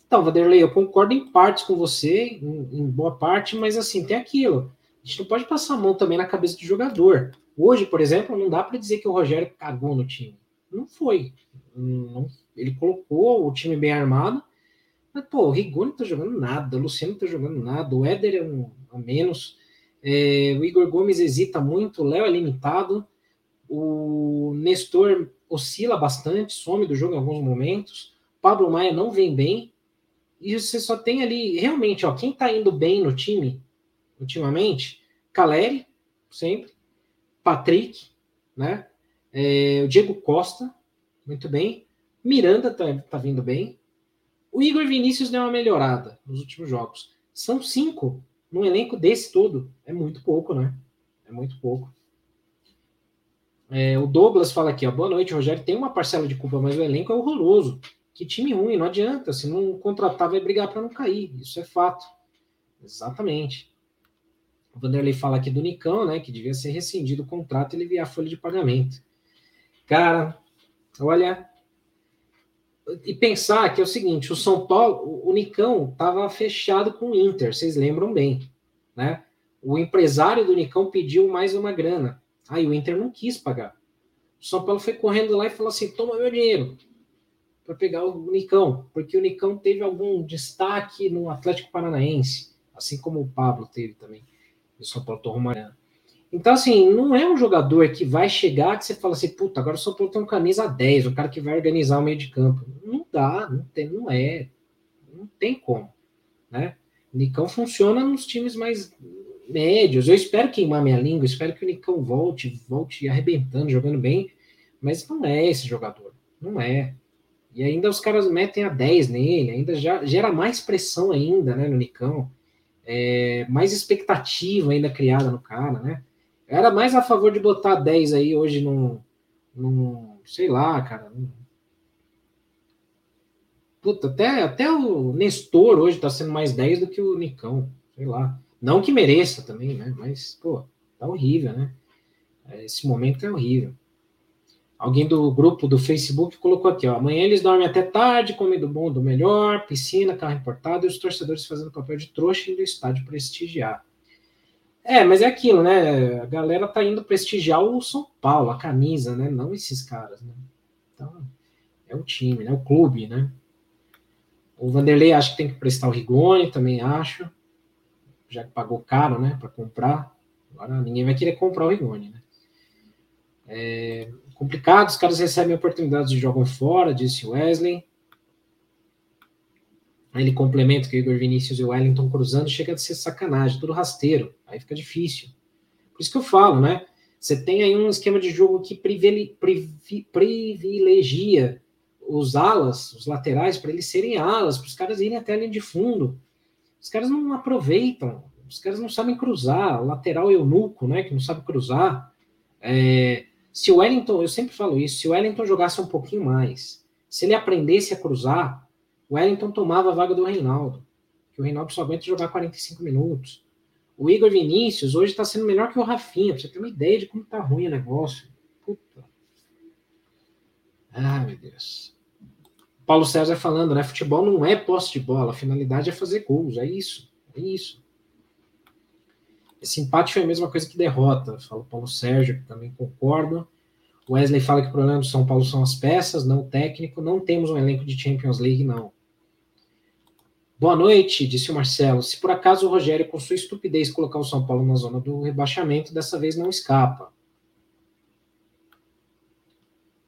Então, Vanderlei, eu concordo em partes com você, em, em boa parte, mas assim, tem aquilo. A gente não pode passar a mão também na cabeça do jogador. Hoje, por exemplo, não dá para dizer que o Rogério cagou no time. Não foi. Não, ele colocou o time bem armado, mas, pô, o Rigoni não tá jogando nada, o Luciano não tá jogando nada, o Éder é um a menos. É, o Igor Gomes hesita muito, o Léo é limitado, o Nestor oscila bastante, some do jogo em alguns momentos, Pablo Maia não vem bem, e você só tem ali, realmente, ó, quem tá indo bem no time, ultimamente, Caleri, sempre, Patrick, né? É, o Diego Costa, muito bem. Miranda tá, tá vindo bem. O Igor Vinícius deu uma melhorada nos últimos jogos. São cinco num elenco desse todo. É muito pouco, né? É muito pouco. É, o Douglas fala aqui, ó, boa noite, Rogério. Tem uma parcela de culpa, mas o elenco é horroroso. Que time ruim, não adianta. Se não contratar, vai brigar para não cair. Isso é fato. Exatamente. O Vanderlei fala aqui do Nicão, né? Que devia ser rescindido o contrato e ele via a folha de pagamento. Cara, olha. E pensar que é o seguinte: o São Paulo, o Nicão estava fechado com o Inter, vocês lembram bem, né? O empresário do Nicão pediu mais uma grana. Aí o Inter não quis pagar. O São Paulo foi correndo lá e falou assim: toma meu dinheiro para pegar o Nicão, porque o Nicão teve algum destaque no Atlético Paranaense, assim como o Pablo teve também. O São Paulo tomou uma então, assim, não é um jogador que vai chegar que você fala assim, puta, agora o São Paulo tem um camisa 10, o cara que vai organizar o meio de campo. Não dá, não, tem, não é. Não tem como. Né? O Nicão funciona nos times mais médios. Eu espero queimar minha língua, espero que o Nicão volte, volte arrebentando, jogando bem, mas não é esse jogador. Não é. E ainda os caras metem a 10 nele, ainda já gera mais pressão ainda, né, no Nicão. É, mais expectativa ainda criada no cara, né? Era mais a favor de botar 10 aí hoje num, num sei lá, cara. Num... Puta, até, até o Nestor hoje tá sendo mais 10 do que o Nicão, sei lá. Não que mereça também, né? Mas, pô, tá horrível, né? Esse momento é horrível. Alguém do grupo do Facebook colocou aqui, ó. Amanhã eles dormem até tarde, comem do bom, do melhor, piscina, carro importado e os torcedores fazendo papel de trouxa indo ao estádio prestigiar. É, mas é aquilo, né? A galera tá indo prestigiar o São Paulo, a camisa, né? Não esses caras, né? Então, é o time, né? O clube, né? O Vanderlei acho que tem que prestar o Rigoni, também acho. Já que pagou caro, né? Para comprar. Agora ninguém vai querer comprar o Rigoni, né? É complicado, os caras recebem oportunidades e jogam fora, disse Wesley. Ele complementa que o Igor Vinícius e o Wellington cruzando chega a ser sacanagem, tudo rasteiro. Aí fica difícil. Por isso que eu falo, né? Você tem aí um esquema de jogo que privilegia os alas, os laterais, para eles serem alas, para os caras irem até a linha de fundo. Os caras não aproveitam, os caras não sabem cruzar. O lateral eunuco, né? Que não sabe cruzar. É, se o Wellington, eu sempre falo isso, se o Wellington jogasse um pouquinho mais, se ele aprendesse a cruzar, o Wellington tomava a vaga do Reinaldo, que o Reinaldo só aguenta jogar 45 minutos. O Igor Vinícius hoje está sendo melhor que o Rafinha, pra você ter uma ideia de como tá ruim o negócio. Puta. Ah, meu Deus. Paulo César falando, né? Futebol não é posse de bola, a finalidade é fazer gols, é isso, é isso. Esse empate foi a mesma coisa que derrota, fala o Paulo Sérgio, que também concordo. Wesley fala que o problema do São Paulo são as peças, não o técnico. Não temos um elenco de Champions League, não. Boa noite, disse o Marcelo. Se por acaso o Rogério, com sua estupidez, colocar o São Paulo na zona do rebaixamento, dessa vez não escapa.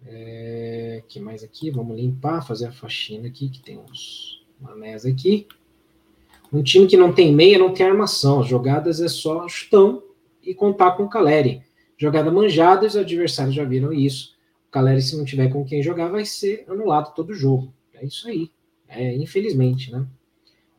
É, que mais aqui? Vamos limpar, fazer a faxina aqui, que tem uns manés aqui. Um time que não tem meia, não tem armação. As jogadas é só chutão e contar com o Caleri. Jogada manjada, os adversários já viram isso. O Caleri, se não tiver com quem jogar, vai ser anulado todo o jogo. É isso aí. É, infelizmente, né?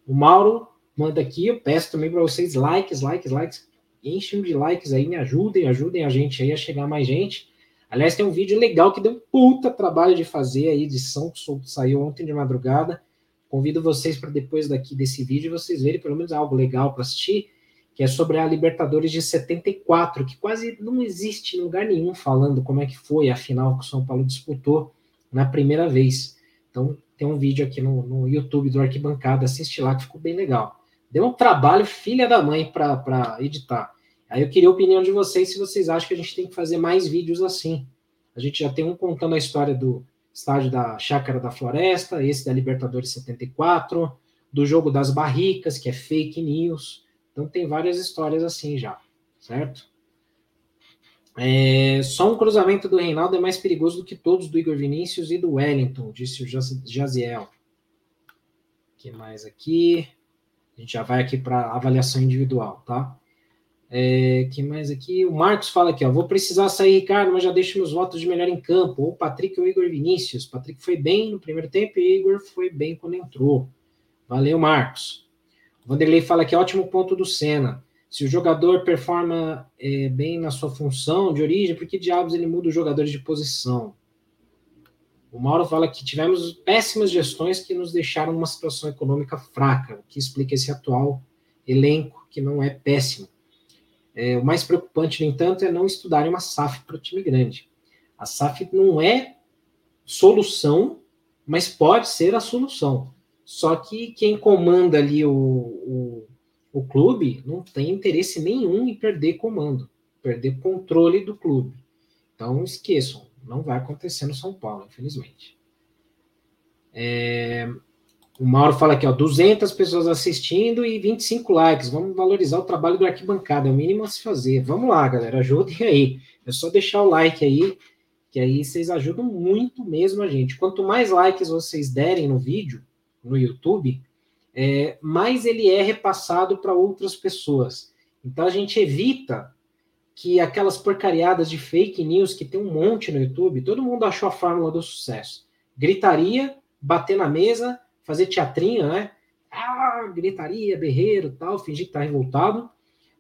O Mauro manda aqui, eu peço também para vocês likes, likes, likes. Enchem de likes aí, me ajudem, ajudem a gente aí a chegar mais gente. Aliás, tem um vídeo legal que deu um puta trabalho de fazer, a edição que saiu ontem de madrugada. Convido vocês para depois daqui desse vídeo vocês verem pelo menos algo legal para assistir que é sobre a Libertadores de 74, que quase não existe em lugar nenhum falando como é que foi a final que o São Paulo disputou na primeira vez. Então, tem um vídeo aqui no, no YouTube do Arquibancada, assiste lá que ficou bem legal. Deu um trabalho, filha da mãe, para editar. Aí eu queria a opinião de vocês se vocês acham que a gente tem que fazer mais vídeos assim. A gente já tem um contando a história do estádio da Chácara da Floresta, esse da Libertadores 74, do jogo das barricas, que é fake news. Então tem várias histórias assim já, certo? É, só um cruzamento do Reinaldo é mais perigoso do que todos do Igor Vinícius e do Wellington, disse o Jaziel. que mais aqui? A gente já vai aqui para avaliação individual, tá? É, que mais aqui? O Marcos fala aqui, ó. Vou precisar sair, Ricardo, mas já deixo meus votos de melhor em campo. Ou Patrick ou Igor Vinícius. Patrick foi bem no primeiro tempo e Igor foi bem quando entrou. Valeu, Marcos. O Vanderlei fala que ótimo ponto do Senna. Se o jogador performa é, bem na sua função de origem, por que diabos ele muda os jogadores de posição? O Mauro fala que tivemos péssimas gestões que nos deixaram numa situação econômica fraca, o que explica esse atual elenco, que não é péssimo. É, o mais preocupante, no entanto, é não estudar uma SAF para o time grande. A SAF não é solução, mas pode ser a solução. Só que quem comanda ali o, o, o clube não tem interesse nenhum em perder comando, perder controle do clube. Então esqueçam, não vai acontecer no São Paulo, infelizmente. É, o Mauro fala aqui, ó, 200 pessoas assistindo e 25 likes. Vamos valorizar o trabalho do arquibancada, é o mínimo a se fazer. Vamos lá, galera, ajudem aí. É só deixar o like aí, que aí vocês ajudam muito mesmo a gente. Quanto mais likes vocês derem no vídeo, no YouTube, é, mais ele é repassado para outras pessoas. Então a gente evita que aquelas porcariadas de fake news que tem um monte no YouTube, todo mundo achou a fórmula do sucesso. Gritaria, bater na mesa, fazer teatrinho, né? Ah, gritaria, berreiro, tal, fingir que tá revoltado.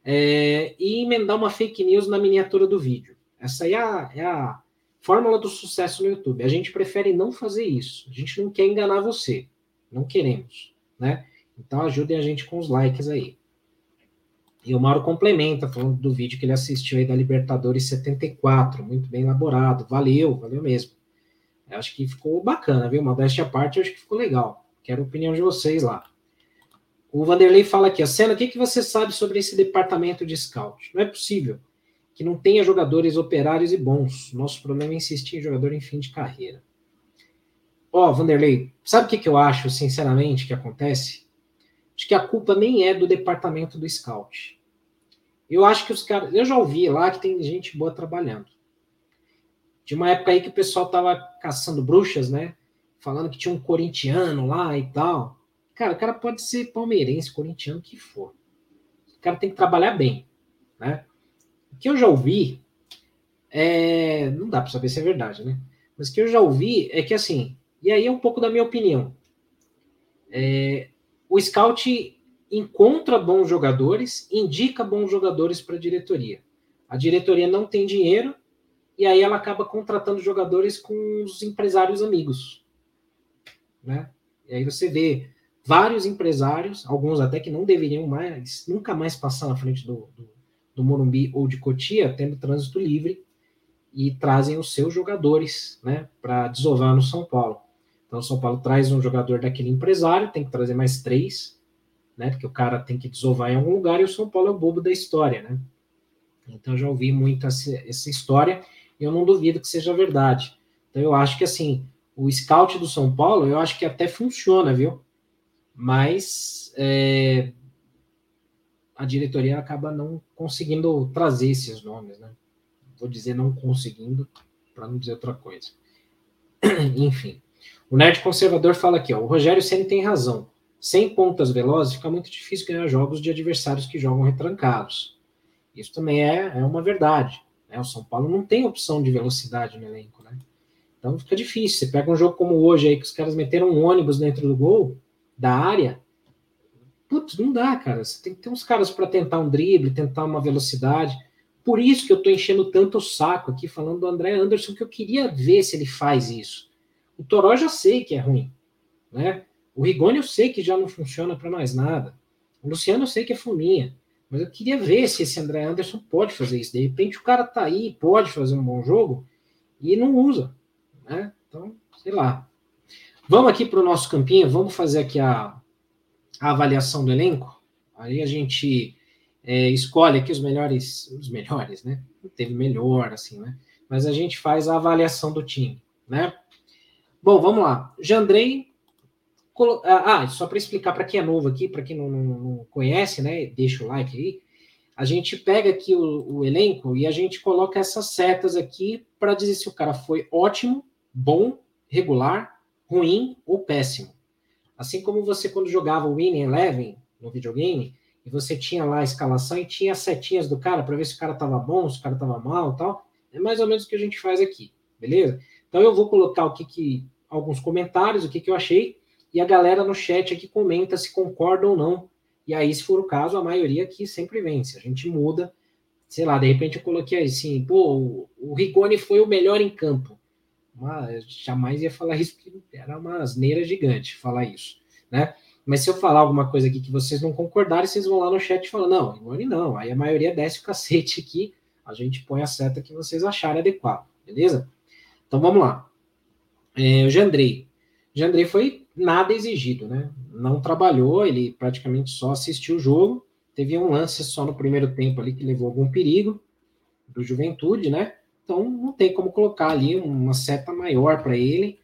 É, e emendar uma fake news na miniatura do vídeo. Essa aí é a, é a fórmula do sucesso no YouTube. A gente prefere não fazer isso. A gente não quer enganar você. Não queremos, né? Então ajudem a gente com os likes aí. E o Mauro complementa, falando do vídeo que ele assistiu aí da Libertadores 74, muito bem elaborado. Valeu, valeu mesmo. Eu acho que ficou bacana, viu? Modéstia à parte, eu acho que ficou legal. Quero a opinião de vocês lá. O Vanderlei fala aqui, a Senna, o que, que você sabe sobre esse departamento de scout? Não é possível que não tenha jogadores operários e bons. Nosso problema é insistir em jogador em fim de carreira. Ó, oh, Vanderlei, sabe o que, que eu acho, sinceramente, que acontece? Acho que a culpa nem é do departamento do scout. Eu acho que os caras. Eu já ouvi lá que tem gente boa trabalhando. De uma época aí que o pessoal tava caçando bruxas, né? Falando que tinha um corintiano lá e tal. Cara, o cara pode ser palmeirense, corintiano, que for. O cara tem que trabalhar bem, né? O que eu já ouvi é. Não dá para saber se é verdade, né? Mas o que eu já ouvi é que assim. E aí é um pouco da minha opinião. É, o scout encontra bons jogadores, indica bons jogadores para a diretoria. A diretoria não tem dinheiro e aí ela acaba contratando jogadores com os empresários amigos. Né? E aí você vê vários empresários, alguns até que não deveriam mais, nunca mais passar na frente do, do, do Morumbi ou de Cotia, tendo trânsito livre, e trazem os seus jogadores né, para desovar no São Paulo. Então, o São Paulo traz um jogador daquele empresário, tem que trazer mais três, né? Porque o cara tem que desovar em algum lugar e o São Paulo é o bobo da história, né? Então já ouvi muito essa, essa história e eu não duvido que seja verdade. Então eu acho que assim, o scout do São Paulo, eu acho que até funciona, viu? Mas é, a diretoria acaba não conseguindo trazer esses nomes, né? Vou dizer não conseguindo, para não dizer outra coisa. Enfim. O Nerd Conservador fala aqui, ó, o Rogério Senna tem razão. Sem pontas velozes, fica muito difícil ganhar jogos de adversários que jogam retrancados. Isso também é, é uma verdade. Né? O São Paulo não tem opção de velocidade no elenco. Né? Então fica difícil. Você pega um jogo como hoje, aí, que os caras meteram um ônibus dentro do gol, da área. Putz, não dá, cara. Você tem que ter uns caras para tentar um drible, tentar uma velocidade. Por isso que eu estou enchendo tanto o saco aqui, falando do André Anderson, que eu queria ver se ele faz isso. O Toró já sei que é ruim, né? O Rigoni eu sei que já não funciona para mais nada. O Luciano eu sei que é fuminha. Mas eu queria ver se esse André Anderson pode fazer isso. De repente o cara tá aí, pode fazer um bom jogo e não usa. Né? Então, sei lá. Vamos aqui para o nosso campinho, vamos fazer aqui a, a avaliação do elenco. Aí a gente é, escolhe aqui os melhores, os melhores, né? Não teve melhor, assim, né? Mas a gente faz a avaliação do time, né? Bom, vamos lá. Jandrei, ah, ah, só para explicar para quem é novo aqui, para quem não, não, não, conhece, né? Deixa o like aí. A gente pega aqui o, o elenco e a gente coloca essas setas aqui para dizer se o cara foi ótimo, bom, regular, ruim ou péssimo. Assim como você, quando jogava o Winning Eleven no videogame, e você tinha lá a escalação e tinha as setinhas do cara para ver se o cara estava bom, se o cara estava mal tal. É mais ou menos o que a gente faz aqui, beleza? Então eu vou colocar o que, que alguns comentários, o que, que eu achei, e a galera no chat aqui comenta se concorda ou não. E aí, se for o caso, a maioria aqui sempre vence. A gente muda. Sei lá, de repente eu coloquei assim, pô, o Rigoni foi o melhor em campo. Mas jamais ia falar isso, porque era uma asneira gigante falar isso, né? Mas se eu falar alguma coisa aqui que vocês não concordarem, vocês vão lá no chat e falam, não, Rigoni não. Aí a maioria desce o cacete aqui, a gente põe a seta que vocês acharem adequado, beleza? Então vamos lá. É, o Jandrei. Jandrei foi nada exigido, né? Não trabalhou, ele praticamente só assistiu o jogo. Teve um lance só no primeiro tempo ali que levou algum perigo do Juventude, né? Então não tem como colocar ali uma seta maior para ele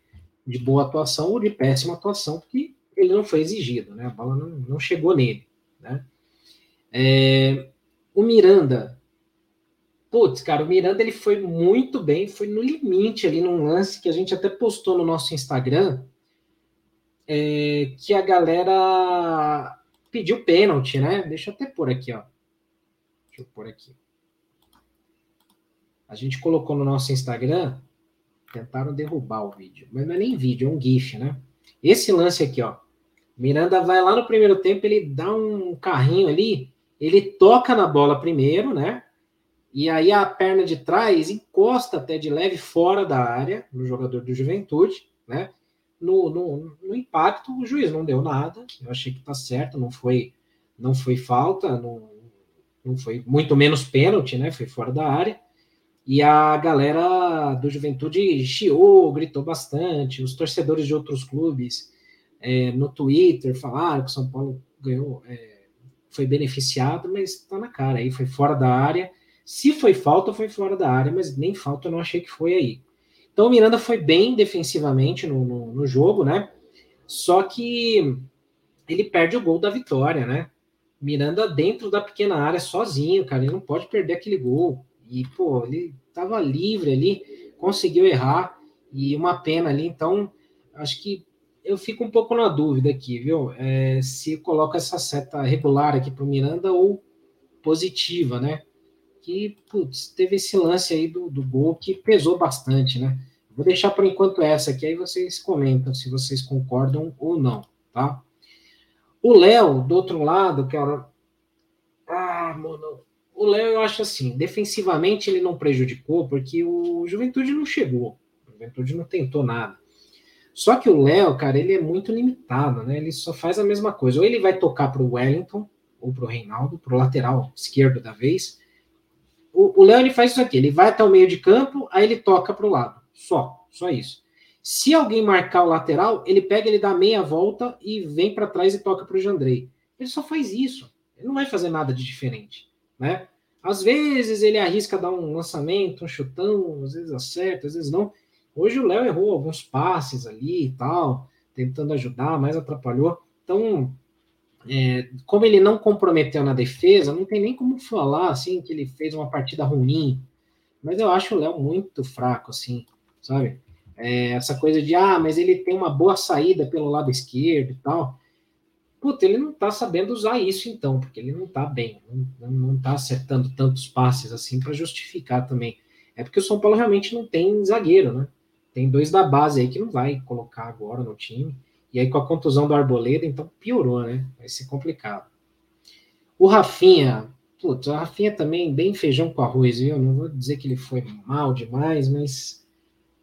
de boa atuação ou de péssima atuação, porque ele não foi exigido, né? A bola não, não chegou nele, né? É, o Miranda, putz, cara, o Miranda ele foi muito bem, foi no limite ali num lance que a gente até postou no nosso Instagram, é, que a galera pediu pênalti, né? Deixa eu até pôr aqui, ó. Deixa eu pôr aqui. A gente colocou no nosso Instagram, tentaram derrubar o vídeo, mas não é nem vídeo, é um GIF, né? Esse lance aqui, ó. Miranda vai lá no primeiro tempo, ele dá um carrinho ali, ele toca na bola primeiro, né? E aí a perna de trás encosta até de leve fora da área, no jogador do Juventude, né? No, no, no impacto, o juiz não deu nada. Eu achei que tá certo, não foi, não foi falta, não, não foi muito menos pênalti, né? Foi fora da área. E a galera do Juventude chiou, gritou bastante. Os torcedores de outros clubes é, no Twitter falaram que o São Paulo ganhou, é, foi beneficiado, mas está na cara aí, foi fora da área. Se foi falta, foi fora da área, mas nem falta eu não achei que foi aí. Então o Miranda foi bem defensivamente no, no, no jogo, né? Só que ele perde o gol da vitória, né? Miranda dentro da pequena área sozinho, cara, ele não pode perder aquele gol. E, pô, ele tava livre ali, conseguiu errar, e uma pena ali, então acho que eu fico um pouco na dúvida aqui, viu? É, se coloca essa seta regular aqui para o Miranda ou positiva, né? Que, putz, teve esse lance aí do, do gol que pesou bastante, né? Vou deixar por enquanto essa aqui, aí vocês comentam se vocês concordam ou não, tá? O Léo, do outro lado, era. Ah, mano. O Léo, eu acho assim, defensivamente ele não prejudicou, porque o Juventude não chegou. O Juventude não tentou nada. Só que o Léo, cara, ele é muito limitado, né? Ele só faz a mesma coisa. Ou ele vai tocar para o Wellington, ou para o Reinaldo, para o lateral esquerdo da vez. O Léo ele faz isso aqui: ele vai até o meio de campo, aí ele toca para o lado. Só, só isso. Se alguém marcar o lateral, ele pega, ele dá meia volta e vem para trás e toca para o Jandrei. Ele só faz isso. Ele não vai fazer nada de diferente, né? Às vezes ele arrisca dar um lançamento, um chutão, às vezes acerta, às vezes não. Hoje o Léo errou alguns passes ali e tal, tentando ajudar, mas atrapalhou. Então, é, como ele não comprometeu na defesa, não tem nem como falar assim que ele fez uma partida ruim. Mas eu acho o Léo muito fraco, assim, sabe? É, essa coisa de ah, mas ele tem uma boa saída pelo lado esquerdo e tal. Puta, ele não tá sabendo usar isso então, porque ele não tá bem, não, não tá acertando tantos passes assim para justificar também. É porque o São Paulo realmente não tem zagueiro, né? Tem dois da base aí que não vai colocar agora no time. E aí com a contusão do Arboleda, então piorou, né? Vai ser complicado. O Rafinha, putz, o Rafinha também bem feijão com arroz, viu? Não vou dizer que ele foi mal demais, mas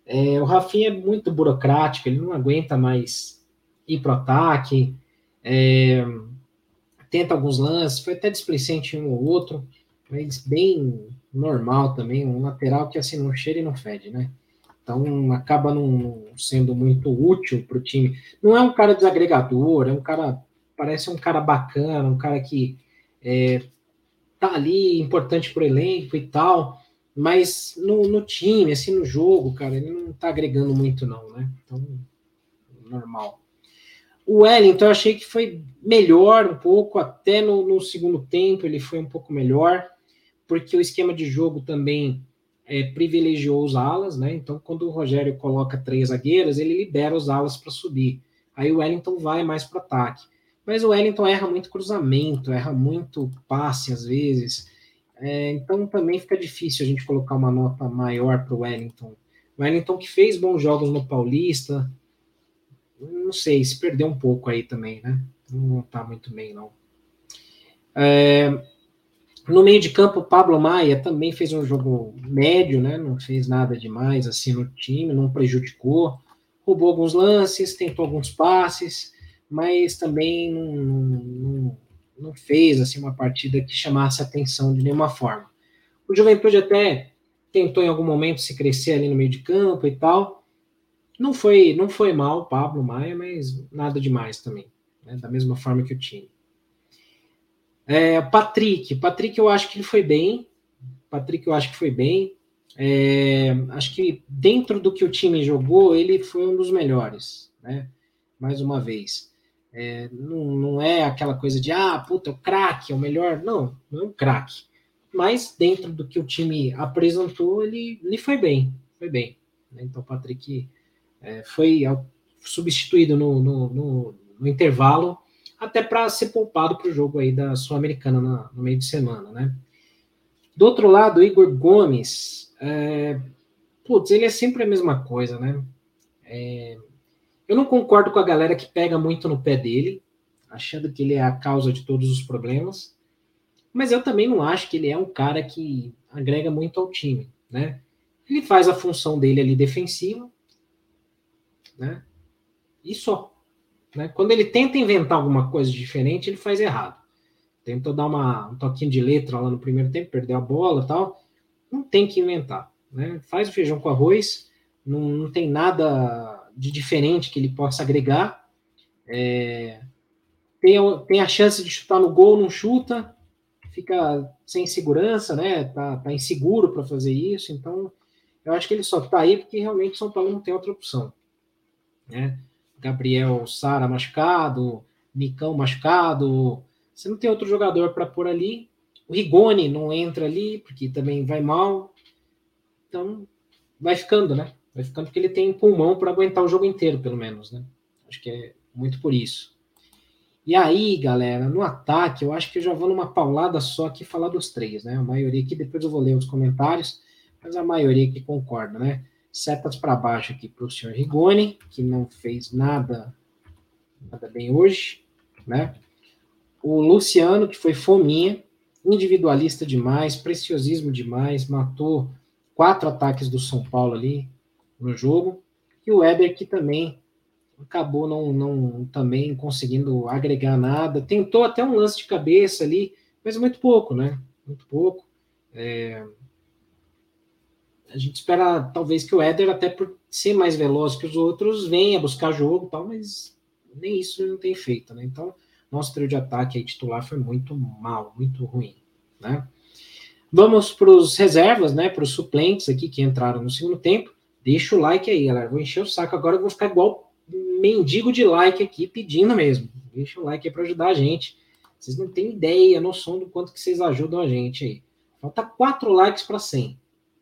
é, o Rafinha é muito burocrático, ele não aguenta mais ir pro ataque, é, tenta alguns lances, foi até displicente um ou outro, mas bem normal também, um lateral que assim não cheira e não fede, né? Então acaba não sendo muito útil para o time. Não é um cara desagregador, é um cara, parece um cara bacana, um cara que é, tá ali importante para o elenco e tal, mas no, no, time, assim, no jogo, cara, ele não tá agregando muito, não, né? Então, normal. O Wellington eu achei que foi melhor um pouco, até no, no segundo tempo ele foi um pouco melhor, porque o esquema de jogo também é, privilegiou os alas, né? Então, quando o Rogério coloca três zagueiras, ele libera os alas para subir. Aí o Wellington vai mais para ataque. mas o Wellington erra muito cruzamento, erra muito passe às vezes. É, então também fica difícil a gente colocar uma nota maior para o Wellington. O Wellington que fez bons jogos no Paulista, não sei, se perdeu um pouco aí também, né? Não está muito bem, não. É, no meio de campo, o Pablo Maia também fez um jogo médio, né? Não fez nada demais assim no time, não prejudicou. Roubou alguns lances, tentou alguns passes, mas também não, não, não fez assim uma partida que chamasse atenção de nenhuma forma. O Juventude até tentou em algum momento se crescer ali no meio de campo e tal. Não foi, não foi mal Pablo Maia, mas nada demais também, né? da mesma forma que o time. É, Patrick, Patrick eu acho que ele foi bem. Patrick eu acho que foi bem. É, acho que dentro do que o time jogou, ele foi um dos melhores, né? Mais uma vez. É, não, não é aquela coisa de, ah, puta, o craque é o melhor. Não, não é um craque. Mas dentro do que o time apresentou, ele, ele foi bem. Foi bem. Né? Então, Patrick é, foi substituído no, no, no, no intervalo até para ser poupado para o jogo aí da Sul-Americana no meio de semana, né? Do outro lado, Igor Gomes, é, putz, ele é sempre a mesma coisa, né? É, eu não concordo com a galera que pega muito no pé dele, achando que ele é a causa de todos os problemas, mas eu também não acho que ele é um cara que agrega muito ao time, né? Ele faz a função dele ali defensiva, né? E só. Né? Quando ele tenta inventar alguma coisa diferente, ele faz errado. Tentou dar uma, um toquinho de letra lá no primeiro tempo, perdeu a bola tal. Não tem que inventar. Né? Faz o feijão com arroz, não, não tem nada de diferente que ele possa agregar. É, tem, tem a chance de chutar no gol, não chuta, fica sem segurança, né? Tá, tá inseguro para fazer isso. Então, eu acho que ele só tá aí porque realmente São Paulo não tem outra opção. Né? Gabriel Sara machucado, Nicão machucado. Você não tem outro jogador para pôr ali. O Rigoni não entra ali, porque também vai mal. Então, vai ficando, né? Vai ficando porque ele tem pulmão para aguentar o jogo inteiro, pelo menos, né? Acho que é muito por isso. E aí, galera, no ataque, eu acho que eu já vou numa paulada só aqui falar dos três, né? A maioria aqui, depois eu vou ler os comentários, mas a maioria que concorda, né? Setas para baixo aqui para o senhor Rigoni, que não fez nada, nada bem hoje, né? O Luciano, que foi fominha, individualista demais, preciosismo demais, matou quatro ataques do São Paulo ali no jogo. E o Weber, que também acabou não, não também conseguindo agregar nada. Tentou até um lance de cabeça ali, mas muito pouco, né? Muito pouco. É, a gente espera talvez que o Éder, até por ser mais veloz que os outros, venha buscar jogo e tal, mas nem isso não tem feito, né? Então, nosso trio de ataque aí titular foi muito mal, muito ruim, né? Vamos para os reservas, né? Para os suplentes aqui que entraram no segundo tempo. Deixa o like aí, galera. Vou encher o saco agora, vou ficar igual mendigo de like aqui, pedindo mesmo. Deixa o like aí para ajudar a gente. Vocês não têm ideia, noção do quanto que vocês ajudam a gente aí. Falta quatro likes para 100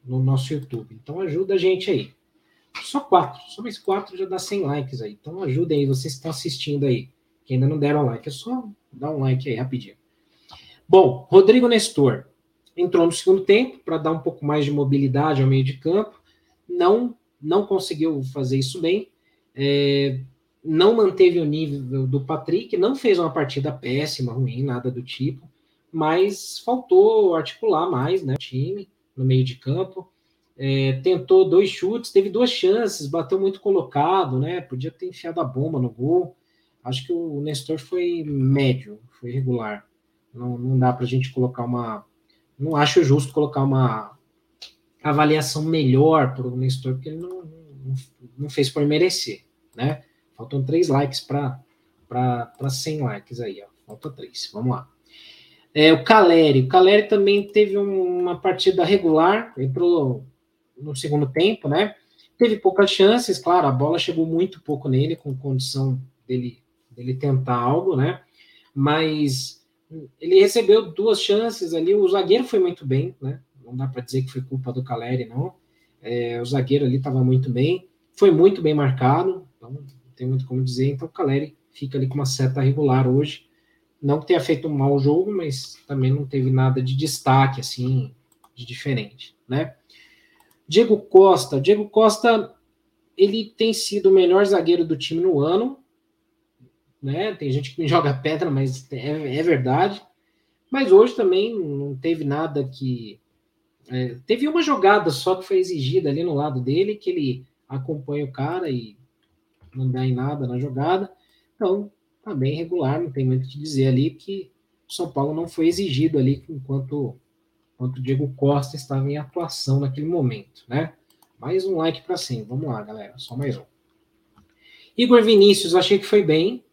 no nosso YouTube. Então ajuda a gente aí. Só quatro, só mais quatro já dá 100 likes aí. Então ajudem aí, vocês que estão assistindo aí, que ainda não deram like, é só dar um like aí rapidinho. Bom, Rodrigo Nestor entrou no segundo tempo para dar um pouco mais de mobilidade ao meio de campo. Não, não conseguiu fazer isso bem. É, não manteve o nível do Patrick, não fez uma partida péssima, ruim, nada do tipo, mas faltou articular mais, né, o time no meio de campo. É, tentou dois chutes, teve duas chances, bateu muito colocado, né? Podia ter enfiado a bomba no gol. Acho que o Nestor foi médio, foi regular. Não, não dá para a gente colocar uma. Não acho justo colocar uma avaliação melhor para o Nestor, porque ele não, não, não, fez por merecer, né? Faltam três likes para 100 likes aí, ó. Falta três. Vamos lá. É, o Caleri. O Caleri também teve uma partida regular, entrou no segundo tempo, né? Teve poucas chances, claro, a bola chegou muito pouco nele, com condição dele, dele tentar algo, né? Mas ele recebeu duas chances ali, o zagueiro foi muito bem, né? Não dá para dizer que foi culpa do Caleri, não. É, o zagueiro ali estava muito bem, foi muito bem marcado, então não tem muito como dizer, então o Caleri fica ali com uma seta regular hoje. Não que tenha feito um mau jogo, mas também não teve nada de destaque, assim, de diferente, né? Diego Costa. Diego Costa, ele tem sido o melhor zagueiro do time no ano, né? Tem gente que me joga pedra, mas é, é verdade. Mas hoje também não teve nada que. É, teve uma jogada só que foi exigida ali no lado dele, que ele acompanha o cara e não dá em nada na jogada. Então, tá bem regular, não tem muito o que dizer ali, que o São Paulo não foi exigido ali enquanto, enquanto o Diego Costa estava em atuação naquele momento, né? Mais um like para cima. Vamos lá, galera. Só mais um. Igor Vinícius, achei que foi bem.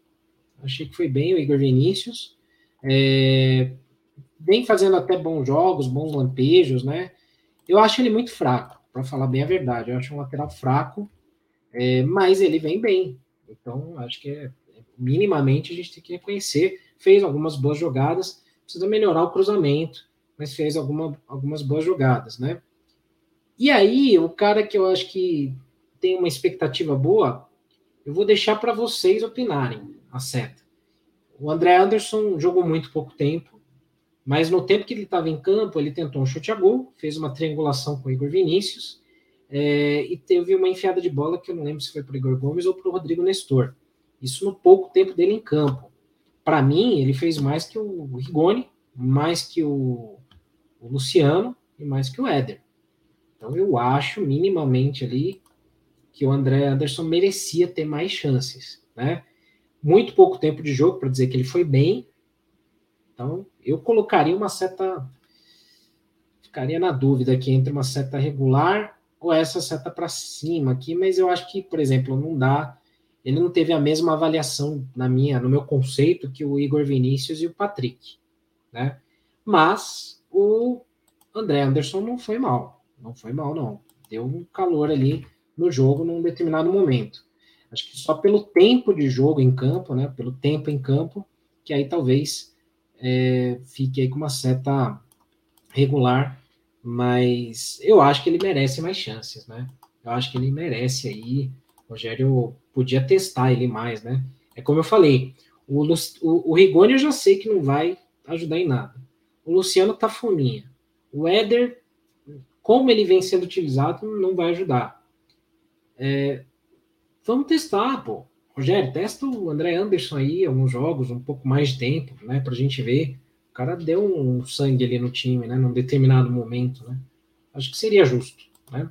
Achei que foi bem o Igor Vinícius. É, vem fazendo até bons jogos, bons lampejos, né? Eu acho ele muito fraco, para falar bem a verdade. Eu acho um lateral fraco, é, mas ele vem bem. Então, acho que é, minimamente a gente tem que reconhecer. Fez algumas boas jogadas, precisa melhorar o cruzamento, mas fez alguma, algumas boas jogadas, né? E aí, o cara que eu acho que tem uma expectativa boa, eu vou deixar para vocês opinarem a seta. O André Anderson jogou muito pouco tempo, mas no tempo que ele estava em campo, ele tentou um chute a gol, fez uma triangulação com o Igor Vinícius é, e teve uma enfiada de bola que eu não lembro se foi para o Igor Gomes ou para o Rodrigo Nestor. Isso no pouco tempo dele em campo. Para mim, ele fez mais que o Rigoni, mais que o, o Luciano e mais que o Éder. Então eu acho minimamente ali que o André Anderson merecia ter mais chances, né? muito pouco tempo de jogo para dizer que ele foi bem. Então, eu colocaria uma seta. Ficaria na dúvida aqui entre uma seta regular ou essa seta para cima aqui, mas eu acho que, por exemplo, não dá. Ele não teve a mesma avaliação na minha, no meu conceito que o Igor Vinícius e o Patrick, né? Mas o André Anderson não foi mal, não foi mal não. Deu um calor ali no jogo num determinado momento. Acho que só pelo tempo de jogo em campo, né? Pelo tempo em campo, que aí talvez é, fique aí com uma seta regular, mas eu acho que ele merece mais chances, né? Eu acho que ele merece aí. Rogério podia testar ele mais, né? É como eu falei, o, o, o Rigoni eu já sei que não vai ajudar em nada. O Luciano tá fominha. O Éder, como ele vem sendo utilizado, não vai ajudar. É, Vamos testar, pô. Rogério, testa o André Anderson aí, alguns jogos, um pouco mais de tempo, né? Pra gente ver. O cara deu um sangue ali no time, né? Num determinado momento, né? Acho que seria justo, né?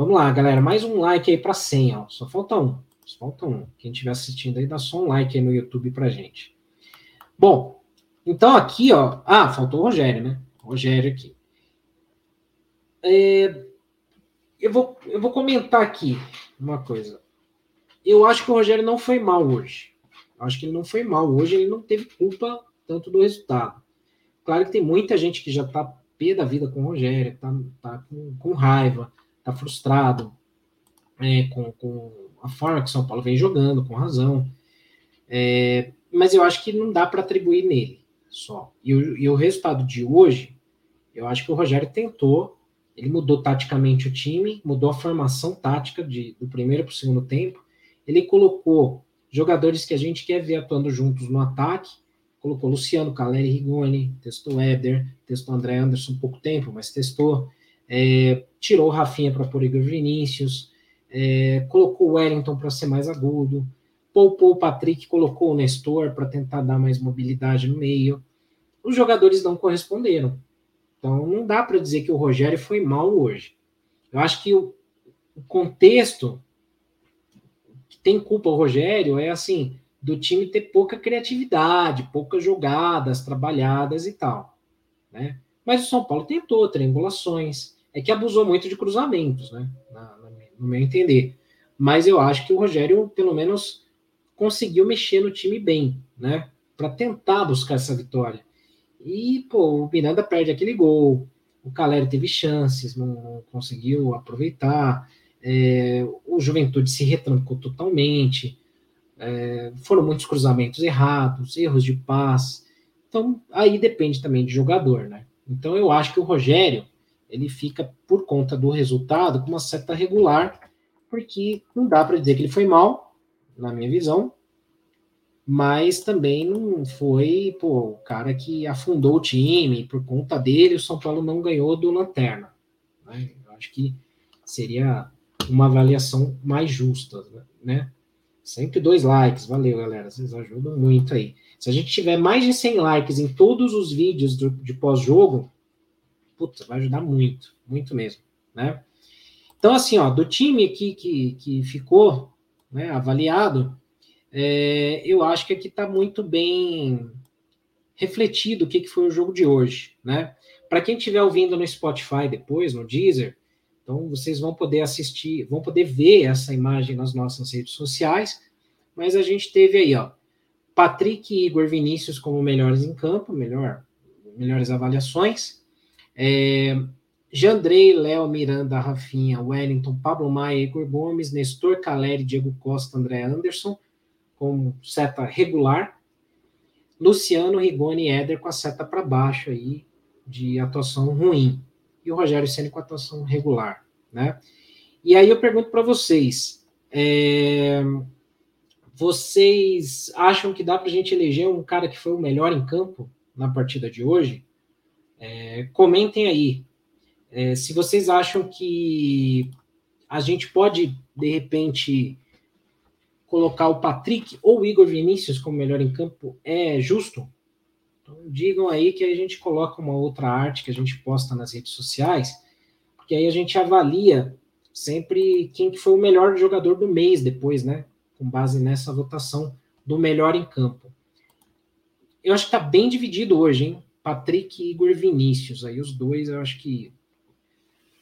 Vamos lá, galera. Mais um like aí para 100, ó. Só falta um. Só falta um. Quem estiver assistindo aí, dá só um like aí no YouTube pra gente. Bom, então aqui, ó. Ah, faltou o Rogério, né? Rogério aqui. É, eu, vou, eu vou comentar aqui uma coisa. Eu acho que o Rogério não foi mal hoje. Eu acho que ele não foi mal hoje, ele não teve culpa tanto do resultado. Claro que tem muita gente que já tá pé da vida com o Rogério, tá, tá com, com raiva, tá frustrado é, com, com a forma que o São Paulo vem jogando, com razão. É, mas eu acho que não dá para atribuir nele só. E o, e o resultado de hoje, eu acho que o Rogério tentou ele mudou taticamente o time, mudou a formação tática de, do primeiro para o segundo tempo. Ele colocou jogadores que a gente quer ver atuando juntos no ataque. Colocou Luciano, Caleri, Rigoni, testou Éder, testou André Anderson pouco tempo, mas testou. É, tirou o Rafinha para pôr Igor Vinícius, é, colocou o Wellington para ser mais agudo, poupou o Patrick, colocou o Nestor para tentar dar mais mobilidade no meio. Os jogadores não corresponderam. Então, não dá para dizer que o Rogério foi mal hoje. Eu acho que o, o contexto que tem culpa o Rogério é assim, do time ter pouca criatividade, poucas jogadas trabalhadas e tal, né? Mas o São Paulo tentou triangulações, é que abusou muito de cruzamentos, né? Na, na, no meu entender. Mas eu acho que o Rogério, pelo menos, conseguiu mexer no time bem, né? Para tentar buscar essa vitória. E, pô, o Miranda perde aquele gol. O Caleri teve chances, não conseguiu aproveitar. É, o Juventude se retrancou totalmente. É, foram muitos cruzamentos errados, erros de paz. Então, aí depende também de jogador, né? Então, eu acho que o Rogério, ele fica, por conta do resultado, com uma certa regular, porque não dá para dizer que ele foi mal, na minha visão, mas também não foi pô, o cara que afundou o time, por conta dele o São Paulo não ganhou do Lanterna. Né? Eu acho que seria uma avaliação mais justa, né? 102 likes, valeu galera, vocês ajudam muito aí. Se a gente tiver mais de 100 likes em todos os vídeos do, de pós-jogo, putz, vai ajudar muito, muito mesmo, né? Então, assim, ó, do time aqui que, que ficou né, avaliado, é, eu acho que aqui está muito bem refletido o que, que foi o jogo de hoje, né? Para quem estiver ouvindo no Spotify depois, no Deezer, então vocês vão poder assistir, vão poder ver essa imagem nas nossas redes sociais, mas a gente teve aí, ó, Patrick e Igor Vinícius como melhores em campo, melhor, melhores avaliações. É, Jandrei, Léo, Miranda, Rafinha, Wellington, Pablo Maia, Igor Gomes, Nestor Caleri, Diego Costa, André Anderson, com seta regular. Luciano, Rigoni e Éder com a seta para baixo aí, de atuação ruim. E o Rogério Senna com atuação regular, né? E aí eu pergunto para vocês, é, vocês acham que dá para a gente eleger um cara que foi o melhor em campo na partida de hoje? É, comentem aí. É, se vocês acham que a gente pode, de repente, colocar o Patrick ou o Igor Vinícius como melhor em campo, é justo? Então, digam aí que a gente coloca uma outra arte que a gente posta nas redes sociais, porque aí a gente avalia sempre quem que foi o melhor jogador do mês depois, né? Com base nessa votação do melhor em campo. Eu acho que tá bem dividido hoje, hein? Patrick e Igor Vinícius, aí os dois, eu acho que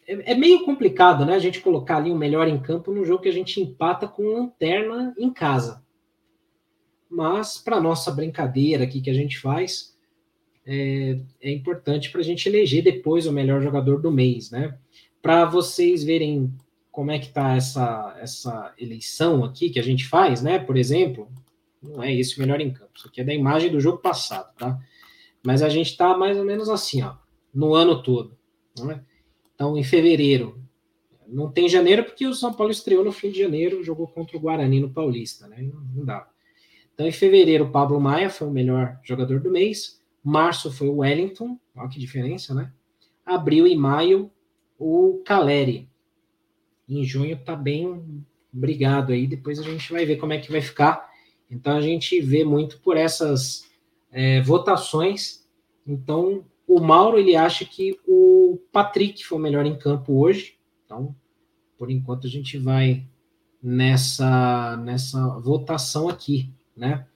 é, é, meio complicado, né? A gente colocar ali o um melhor em campo num jogo que a gente empata com lanterna em casa. Mas, para nossa brincadeira aqui que a gente faz, é, é importante para a gente eleger depois o melhor jogador do mês, né? Para vocês verem como é que tá essa, essa eleição aqui que a gente faz, né? Por exemplo, não é esse o melhor em campo, isso aqui é da imagem do jogo passado, tá? Mas a gente tá mais ou menos assim, ó, no ano todo, não é? Então, em fevereiro, não tem janeiro porque o São Paulo estreou no fim de janeiro, jogou contra o Guarani no Paulista, né? Não, não dá. Então, em fevereiro, o Pablo Maia foi o melhor jogador do mês. Março foi o Wellington, olha que diferença, né? Abril e maio, o Caleri. Em junho tá bem brigado aí, depois a gente vai ver como é que vai ficar. Então a gente vê muito por essas é, votações. Então o Mauro ele acha que o Patrick foi o melhor em campo hoje. Então, por enquanto a gente vai nessa nessa votação aqui, né?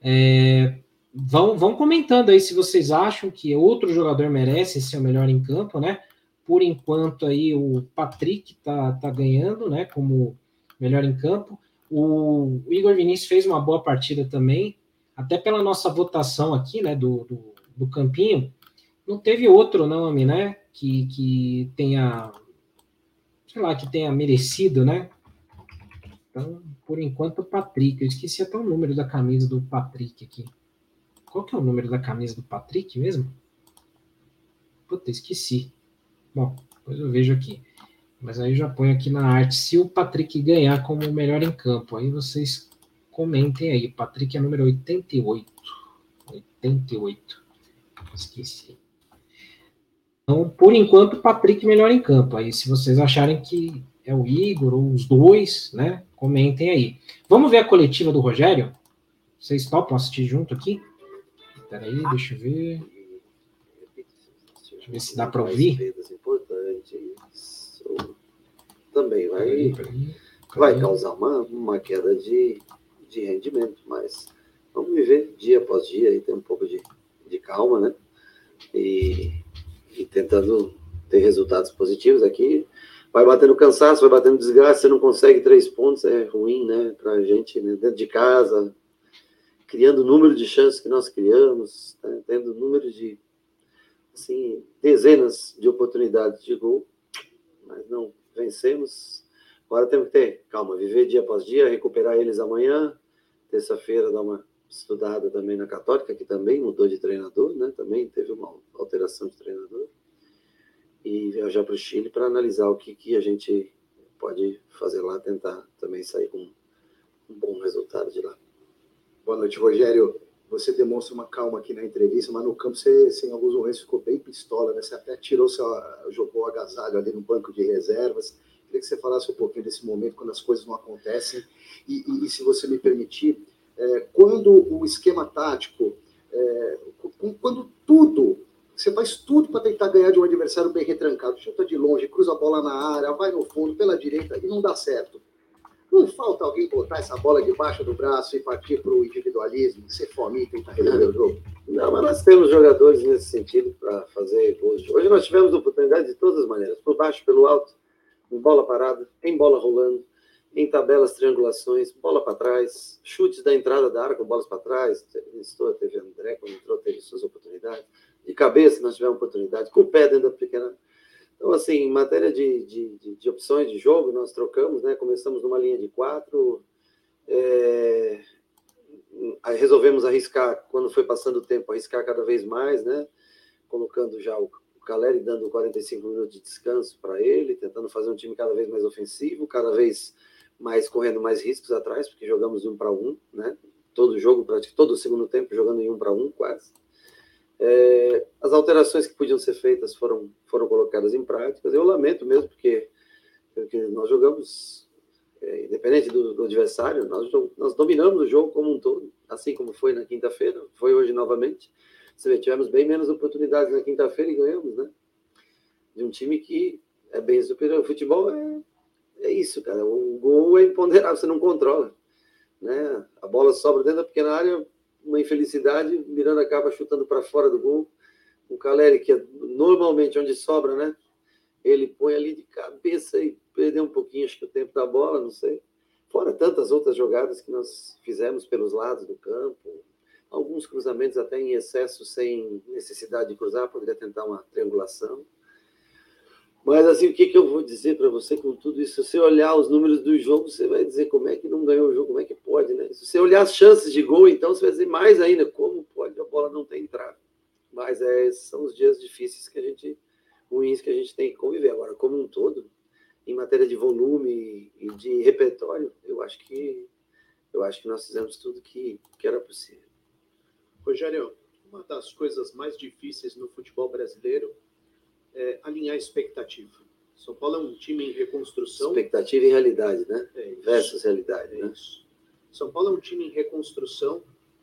É, vão, vão comentando aí se vocês acham que outro jogador merece ser o melhor em campo, né? Por enquanto aí o Patrick tá, tá ganhando, né? Como melhor em campo. O, Igor Vinícius fez uma boa partida também, até pela nossa votação aqui, né? Do, do, do campinho não teve outro nome, né? Que, que tenha, sei lá, que tenha merecido, né? Então, por enquanto, o Patrick. Eu esqueci até o número da camisa do Patrick aqui. Qual que é o número da camisa do Patrick mesmo? Puta, esqueci. Bom, depois eu vejo aqui. Mas aí eu já ponho aqui na arte. Se o Patrick ganhar como o melhor em campo, aí vocês comentem aí. Patrick é número 88. 88. Esqueci. Então, por enquanto, Patrick melhor em campo. Aí, se vocês acharem que é o Igor ou os dois, né? Comentem aí. Vamos ver a coletiva do Rogério? Vocês topam assistir junto aqui? Peraí, deixa eu ver. Deixa eu ver se dá para ouvir. Também vai, vai causar uma, uma queda de, de rendimento, mas vamos viver dia após dia e ter um pouco de, de calma, né? E e tentando ter resultados positivos aqui. Vai batendo cansaço, vai batendo desgaste, você não consegue três pontos, é ruim, né, para a gente né, dentro de casa, criando o número de chances que nós criamos, né, tendo número de, assim, dezenas de oportunidades de gol, mas não vencemos. Agora temos que ter calma, viver dia após dia, recuperar eles amanhã, terça-feira dar uma estudada também na Católica, que também mudou de treinador, né? Também teve uma alteração de treinador. E viajar para o Chile para analisar o que, que a gente pode fazer lá, tentar também sair com um bom resultado de lá. Boa noite, Rogério. Você demonstra uma calma aqui na entrevista, mas no campo você, em alguns momentos ficou bem pistola, né? Você até tirou seu, jogou agasalho ali no banco de reservas. Queria que você falasse um pouquinho desse momento, quando as coisas não acontecem. E, e, e se você me permitir, é, quando o esquema tático, é, quando tudo, você faz tudo para tentar ganhar de um adversário bem retrancado, chuta de longe, cruza a bola na área, vai no fundo, pela direita, e não dá certo. Não falta alguém botar essa bola debaixo do braço e partir para o individualismo, ser fome e tentar resolver o jogo? Não, mas nós temos jogadores nesse sentido para fazer gols. Hoje nós tivemos oportunidade de todas as maneiras, por baixo, pelo alto, em bola parada, em bola rolando, em tabelas, triangulações, bola para trás, chutes da entrada da área com bolas para trás. Estou, teve André, quando entrou, teve suas oportunidades. De cabeça, nós tivemos oportunidade, com o pé dentro da pequena então, assim, em matéria de, de, de, opções de jogo, nós trocamos, né? Começamos numa linha de quatro, é... resolvemos arriscar, quando foi passando o tempo, arriscar cada vez mais, né? Colocando já o Caleri dando 45 minutos de descanso para ele, tentando fazer um time cada vez mais ofensivo, cada vez mais correndo mais riscos atrás, porque jogamos um para um, né? Todo jogo, todo o segundo tempo, jogando em um para um, quase. É, as alterações que podiam ser feitas foram, foram colocadas em prática. Eu lamento mesmo, porque, porque nós jogamos, é, independente do, do, adversário, nós, nós dominamos o jogo como um todo, assim como foi na quinta-feira, foi hoje novamente. Você vê, tivemos bem menos oportunidades na quinta-feira e ganhamos, né? De um time que é bem superior. O futebol é, é isso, cara. O gol é imponderável, você não controla. Né? A bola sobra dentro da pequena área, uma infelicidade, Miranda acaba chutando para fora do gol. O Caleri, que é normalmente onde sobra, né? Ele põe ali de cabeça e perdeu um pouquinho, acho que o tempo da bola, não sei. Fora tantas outras jogadas que nós fizemos pelos lados do campo, alguns cruzamentos até em excesso, sem necessidade de cruzar, poderia tentar uma triangulação. Mas assim, o que, que eu vou dizer para você com tudo isso? Se você olhar os números do jogo, você vai dizer como é que não ganhou o jogo, como é que pode, né? Se você olhar as chances de gol, então você vai dizer mais ainda, como pode a bola não ter entrado. Mas é, são os dias difíceis que a gente, ruins que a gente tem que conviver. Agora, como um todo, em matéria de volume e de repertório, eu acho que eu acho que nós fizemos tudo que, que era possível. Rogério, uma das coisas mais difíceis no futebol brasileiro é, alinhar expectativa. São Paulo é um time em reconstrução. Expectativa e realidade, né? É Versus realidade, é né? Isso. São Paulo é um time em reconstrução.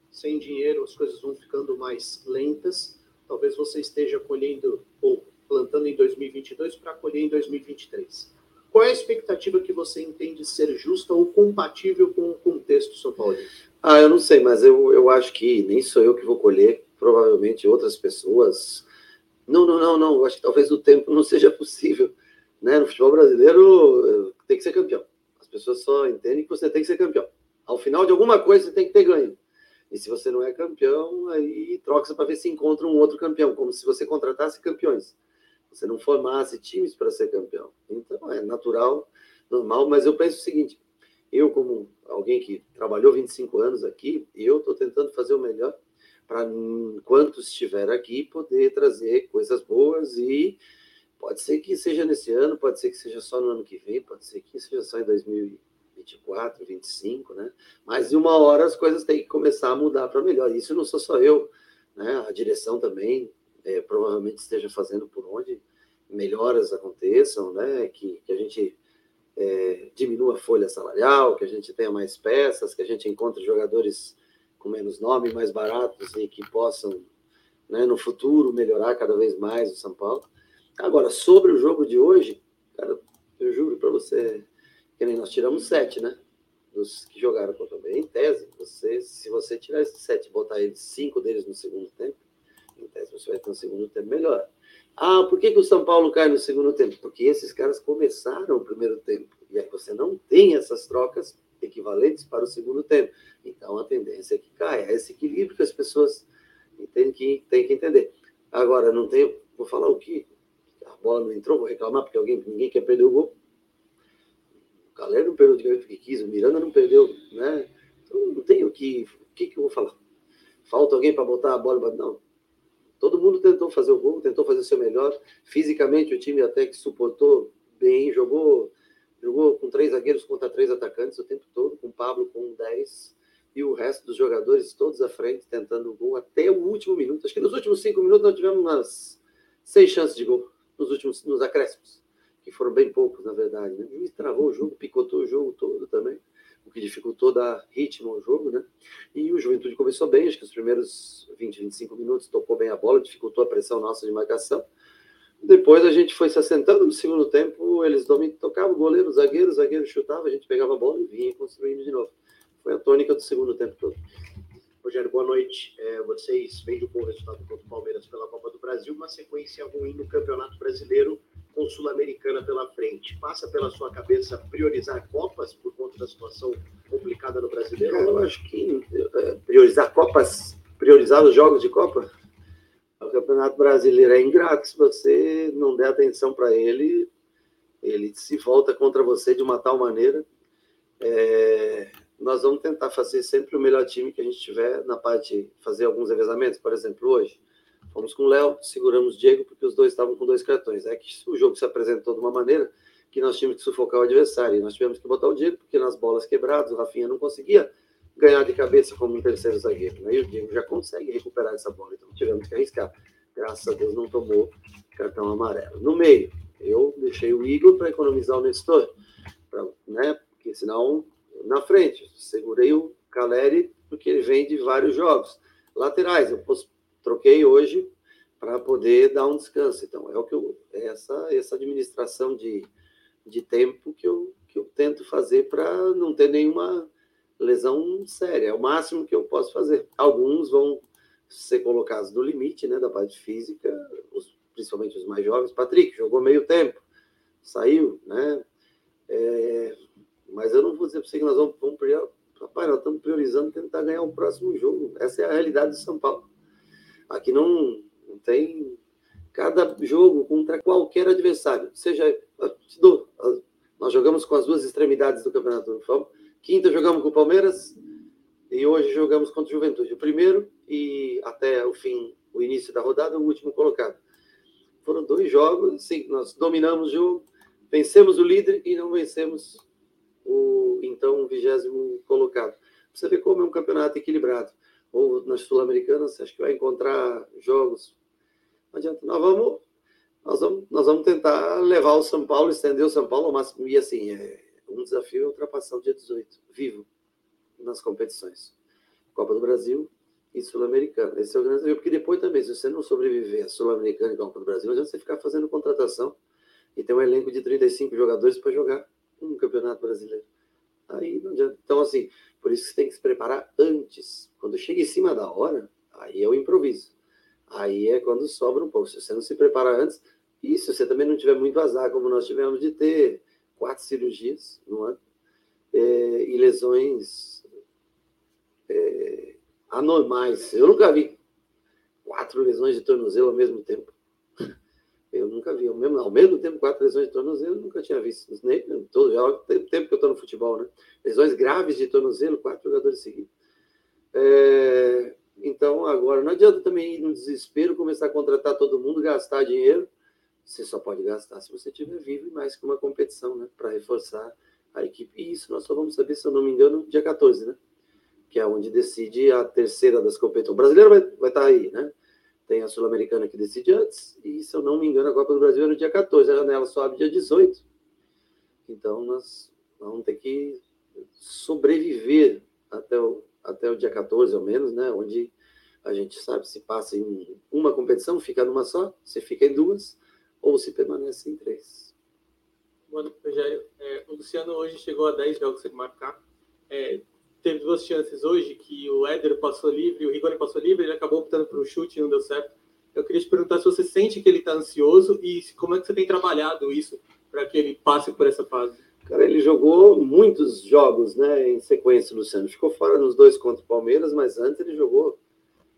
Sem dinheiro, as coisas vão ficando mais lentas. Talvez você esteja colhendo ou plantando em 2022 para colher em 2023. Qual é a expectativa que você entende ser justa ou compatível com o contexto São Paulo? Ah, eu não sei, mas eu, eu acho que nem sou eu que vou colher, provavelmente outras pessoas, não, não, não, não. Acho que talvez o tempo não seja possível. Né? No futebol brasileiro tem que ser campeão. As pessoas só entendem que você tem que ser campeão. Ao final de alguma coisa você tem que ter ganho. E se você não é campeão, aí troca-se para ver se encontra um outro campeão, como se você contratasse campeões. Você não formasse times para ser campeão. Então é natural, normal, mas eu penso o seguinte: eu, como alguém que trabalhou 25 anos aqui, eu estou tentando fazer o melhor para enquanto estiver aqui poder trazer coisas boas e pode ser que seja nesse ano, pode ser que seja só no ano que vem, pode ser que seja só em 2024, 2025, né? Mas de uma hora as coisas têm que começar a mudar para melhor. Isso não sou só eu, né? A direção também é, provavelmente esteja fazendo por onde melhoras aconteçam, né? Que, que a gente é, diminua a folha salarial, que a gente tenha mais peças, que a gente encontre jogadores com menos nome, mais baratos e que possam, né, no futuro, melhorar cada vez mais o São Paulo. Agora, sobre o jogo de hoje, cara, eu juro para você que nem nós tiramos sete, né? Dos que jogaram contra o Bahia. Em tese, você, se você tirar esses sete e botar eles, cinco deles no segundo tempo, tese você vai ter um segundo tempo melhor. Ah, por que, que o São Paulo cai no segundo tempo? Porque esses caras começaram o primeiro tempo. E aí você não tem essas trocas equivalentes para o segundo tempo. Então, a tendência é que caia. É esse equilíbrio que as pessoas têm que, têm que entender. Agora, não tem. Vou falar o que? A bola não entrou, vou reclamar porque alguém, ninguém quer perder o gol. O Galera não perdeu o que quis, o Miranda não perdeu, né? Então, não tem o que. O que, que eu vou falar? Falta alguém para botar a bola? Não. Todo mundo tentou fazer o gol, tentou fazer o seu melhor. Fisicamente, o time até que suportou bem, jogou Jogou com três zagueiros contra três atacantes o tempo todo, com o Pablo com 10. e o resto dos jogadores todos à frente, tentando o gol até o último minuto. Acho que nos últimos cinco minutos nós tivemos umas seis chances de gol, nos últimos nos acréscimos, que foram bem poucos, na verdade. Né? Juiz travou o jogo, picotou o jogo todo também, que dificultou dar ritmo ao jogo. Né? E o Juventude começou bem, acho que os primeiros 20, 25 minutos tocou bem a bola, dificultou a pressão nossa de marcação. Depois a gente foi se assentando no segundo tempo, eles tocavam o goleiro, o zagueiro, o zagueiro chutava, a gente pegava a bola e vinha construindo de novo. Foi a tônica do segundo tempo todo. Rogério, boa noite. É, vocês veem o bom resultado contra o Palmeiras pela Copa do Brasil, uma sequência ruim no Campeonato Brasileiro com Sul-Americana pela frente. Passa pela sua cabeça priorizar Copas por conta da situação complicada no Brasileiro? Eu acho que é, priorizar Copas, priorizar os jogos de Copa, o Campeonato Brasileiro é ingrato. Se você não der atenção para ele, ele se volta contra você de uma tal maneira. É, nós vamos tentar fazer sempre o melhor time que a gente tiver na parte, fazer alguns revezamentos, por exemplo, hoje. Fomos com o Léo, seguramos o Diego, porque os dois estavam com dois cartões. É que o jogo se apresentou de uma maneira que nós tínhamos que sufocar o adversário. E nós tivemos que botar o Diego, porque nas bolas quebradas, o Rafinha não conseguia ganhar de cabeça como um terceiro zagueiro. Né? E o Diego já consegue recuperar essa bola, então tivemos que arriscar. Graças a Deus não tomou cartão amarelo. No meio, eu deixei o Igor para economizar o Nestor, pra, né? porque senão na frente. Segurei o Caleri porque ele vem de vários jogos. Laterais, eu troquei hoje para poder dar um descanso. Então, é o que eu, é essa, essa administração de, de tempo que eu, que eu tento fazer para não ter nenhuma lesão séria. É o máximo que eu posso fazer. Alguns vão ser colocados no limite né, da parte física, os, principalmente os mais jovens. Patrick jogou meio tempo, saiu, né? É, mas eu não vou dizer para você que nós vamos, vamos priorizar. Rapaz, nós estamos priorizando tentar ganhar o próximo jogo. Essa é a realidade de São Paulo. Aqui não, tem. Cada jogo contra qualquer adversário, seja. Te dou, nós jogamos com as duas extremidades do campeonato. Quinta jogamos com o Palmeiras e hoje jogamos contra o Juventude. O primeiro e até o fim, o início da rodada, o último colocado. Foram dois jogos, sim, nós dominamos o jogo, vencemos o líder e não vencemos o então vigésimo colocado. Você vê como é um campeonato equilibrado. Ou nas Sul-Americanas, acho que vai encontrar jogos. Não adianta. Nós vamos, nós vamos, nós vamos tentar levar o São Paulo, estender o São Paulo ao máximo. E assim, é, um desafio é ultrapassar o dia 18, vivo, nas competições. Copa do Brasil e Sul-Americana. Esse é o grande desafio, porque depois também, se você não sobreviver a Sul-Americana e Copa do Brasil, adianta você ficar fazendo contratação e ter um elenco de 35 jogadores para jogar um campeonato brasileiro. Aí não adianta. Então, assim, por isso você tem que se preparar antes. Quando chega em cima da hora, aí é o improviso. Aí é quando sobra um pouco. Se você não se prepara antes, e se você também não tiver muito azar, como nós tivemos de ter quatro cirurgias no ano, é, e lesões é, anormais. Eu nunca vi quatro lesões de tornozelo ao mesmo tempo. Eu nunca vi. Ao mesmo, ao mesmo tempo, quatro lesões de tornozelo, nunca tinha visto. Nem, todo, já tem tempo que eu estou no futebol, né? Lesões graves de tornozelo, quatro jogadores seguidos. É, então, agora, não adianta também ir no desespero, começar a contratar todo mundo, gastar dinheiro. Você só pode gastar se você estiver vivo e mais que uma competição, né? Para reforçar a equipe. E isso nós só vamos saber, se eu não me engano, dia 14, né? Que é onde decide a terceira das competições. O brasileiro vai, vai estar tá aí, né? Tem a Sul-Americana que decide antes, e se eu não me engano, a Copa do Brasil é no dia 14, a janela só abre dia 18. Então nós vamos ter que sobreviver até o, até o dia 14, ao menos, né? Onde a gente sabe se passa em uma competição, fica numa só, se fica em duas, ou se permanece em três. Mano, Rogério, é, o Luciano hoje chegou a 10 jogos sem marcar. É, teve duas chances hoje, que o Éder passou livre, o Rigoni passou livre, ele acabou optando por um chute e não deu certo. Eu queria te perguntar se você sente que ele está ansioso e como é que você tem trabalhado isso para que ele passe por essa fase. Cara, ele jogou muitos jogos, né, em sequência, Luciano. Ficou fora nos dois contra o Palmeiras, mas antes ele jogou,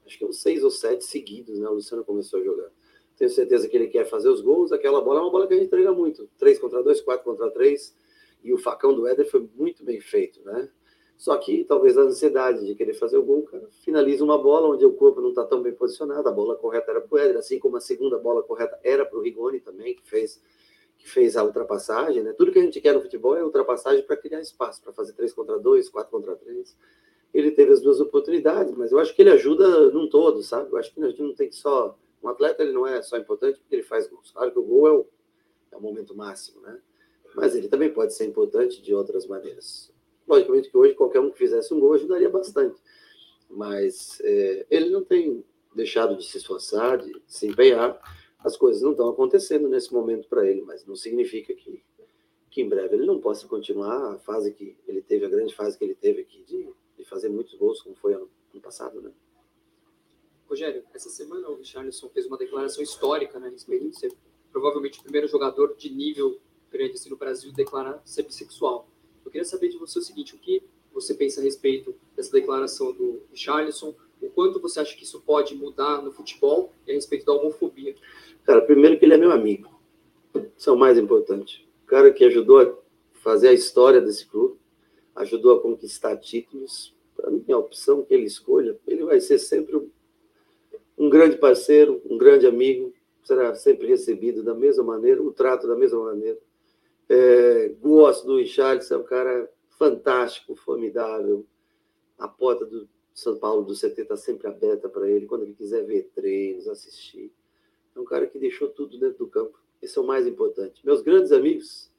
acho que uns seis ou sete seguidos, né? O Luciano começou a jogar. Tenho certeza que ele quer fazer os gols. Aquela bola é uma bola que a gente entrega muito. Três contra dois, quatro contra três. E o facão do Éder foi muito bem feito, né? Só que talvez a ansiedade de querer fazer o gol, cara, finaliza uma bola onde o corpo não está tão bem posicionado, a bola correta era para o Éder, assim como a segunda bola correta era para o Rigoni também, que fez, que fez a ultrapassagem. Né? Tudo que a gente quer no futebol é ultrapassagem para criar espaço, para fazer 3 contra 2, 4 contra 3. ele teve as duas oportunidades, mas eu acho que ele ajuda num todo, sabe? Eu acho que a gente não tem que só. Um atleta ele não é só importante porque ele faz gols. Claro que o gol é o, é o momento máximo, né? Mas ele também pode ser importante de outras maneiras. Logicamente que hoje qualquer um que fizesse um gol ajudaria bastante, mas é, ele não tem deixado de se esforçar, de se empenhar. As coisas não estão acontecendo nesse momento para ele, mas não significa que, que em breve ele não possa continuar a fase que ele teve, a grande fase que ele teve aqui de fazer muitos gols, como foi ano, ano passado, né? Rogério, essa semana o Richarlison fez uma declaração histórica né, a de ser provavelmente o primeiro jogador de nível grande assim, no Brasil declarar ser bissexual. Eu queria saber de você o seguinte, o que você pensa a respeito dessa declaração do Richarlison, o quanto você acha que isso pode mudar no futebol e a respeito da homofobia? Cara, primeiro que ele é meu amigo, isso é o mais importante. O cara que ajudou a fazer a história desse clube, ajudou a conquistar títulos, para mim, a opção que ele escolha, ele vai ser sempre um grande parceiro, um grande amigo, será sempre recebido da mesma maneira, o trato da mesma maneira. É, gosto do Richarlison, é um cara fantástico, formidável. A porta do São Paulo do CT está sempre aberta para ele, quando ele quiser ver treinos, assistir. É um cara que deixou tudo dentro do campo. Esse é o mais importante. Meus grandes amigos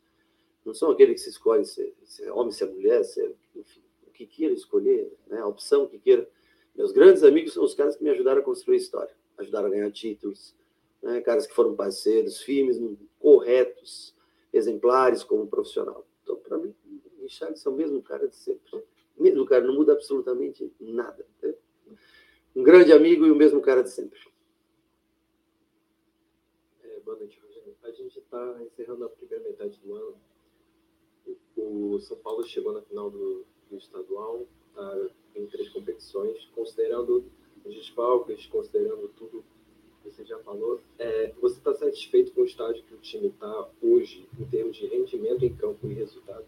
não são aqueles que se escolhem ser, ser homem, ser mulher, ser, enfim, que queira escolher, né, a opção que queira. Meus grandes amigos são os caras que me ajudaram a construir história, ajudaram a ganhar títulos, né, caras que foram parceiros, firmes, corretos, exemplares como profissional. Então, para mim, o Richard é o mesmo cara de sempre. Mesmo cara, não muda absolutamente nada. Né? Um grande amigo e o mesmo cara de sempre. É, boa noite, Rogério. A gente está encerrando a primeira metade do ano. O São Paulo chegou na final do, do estadual, tá, em três competições, considerando os desfalques, considerando tudo você já falou, é, você está satisfeito com o estágio que o time está hoje, em termos de rendimento em campo e resultado?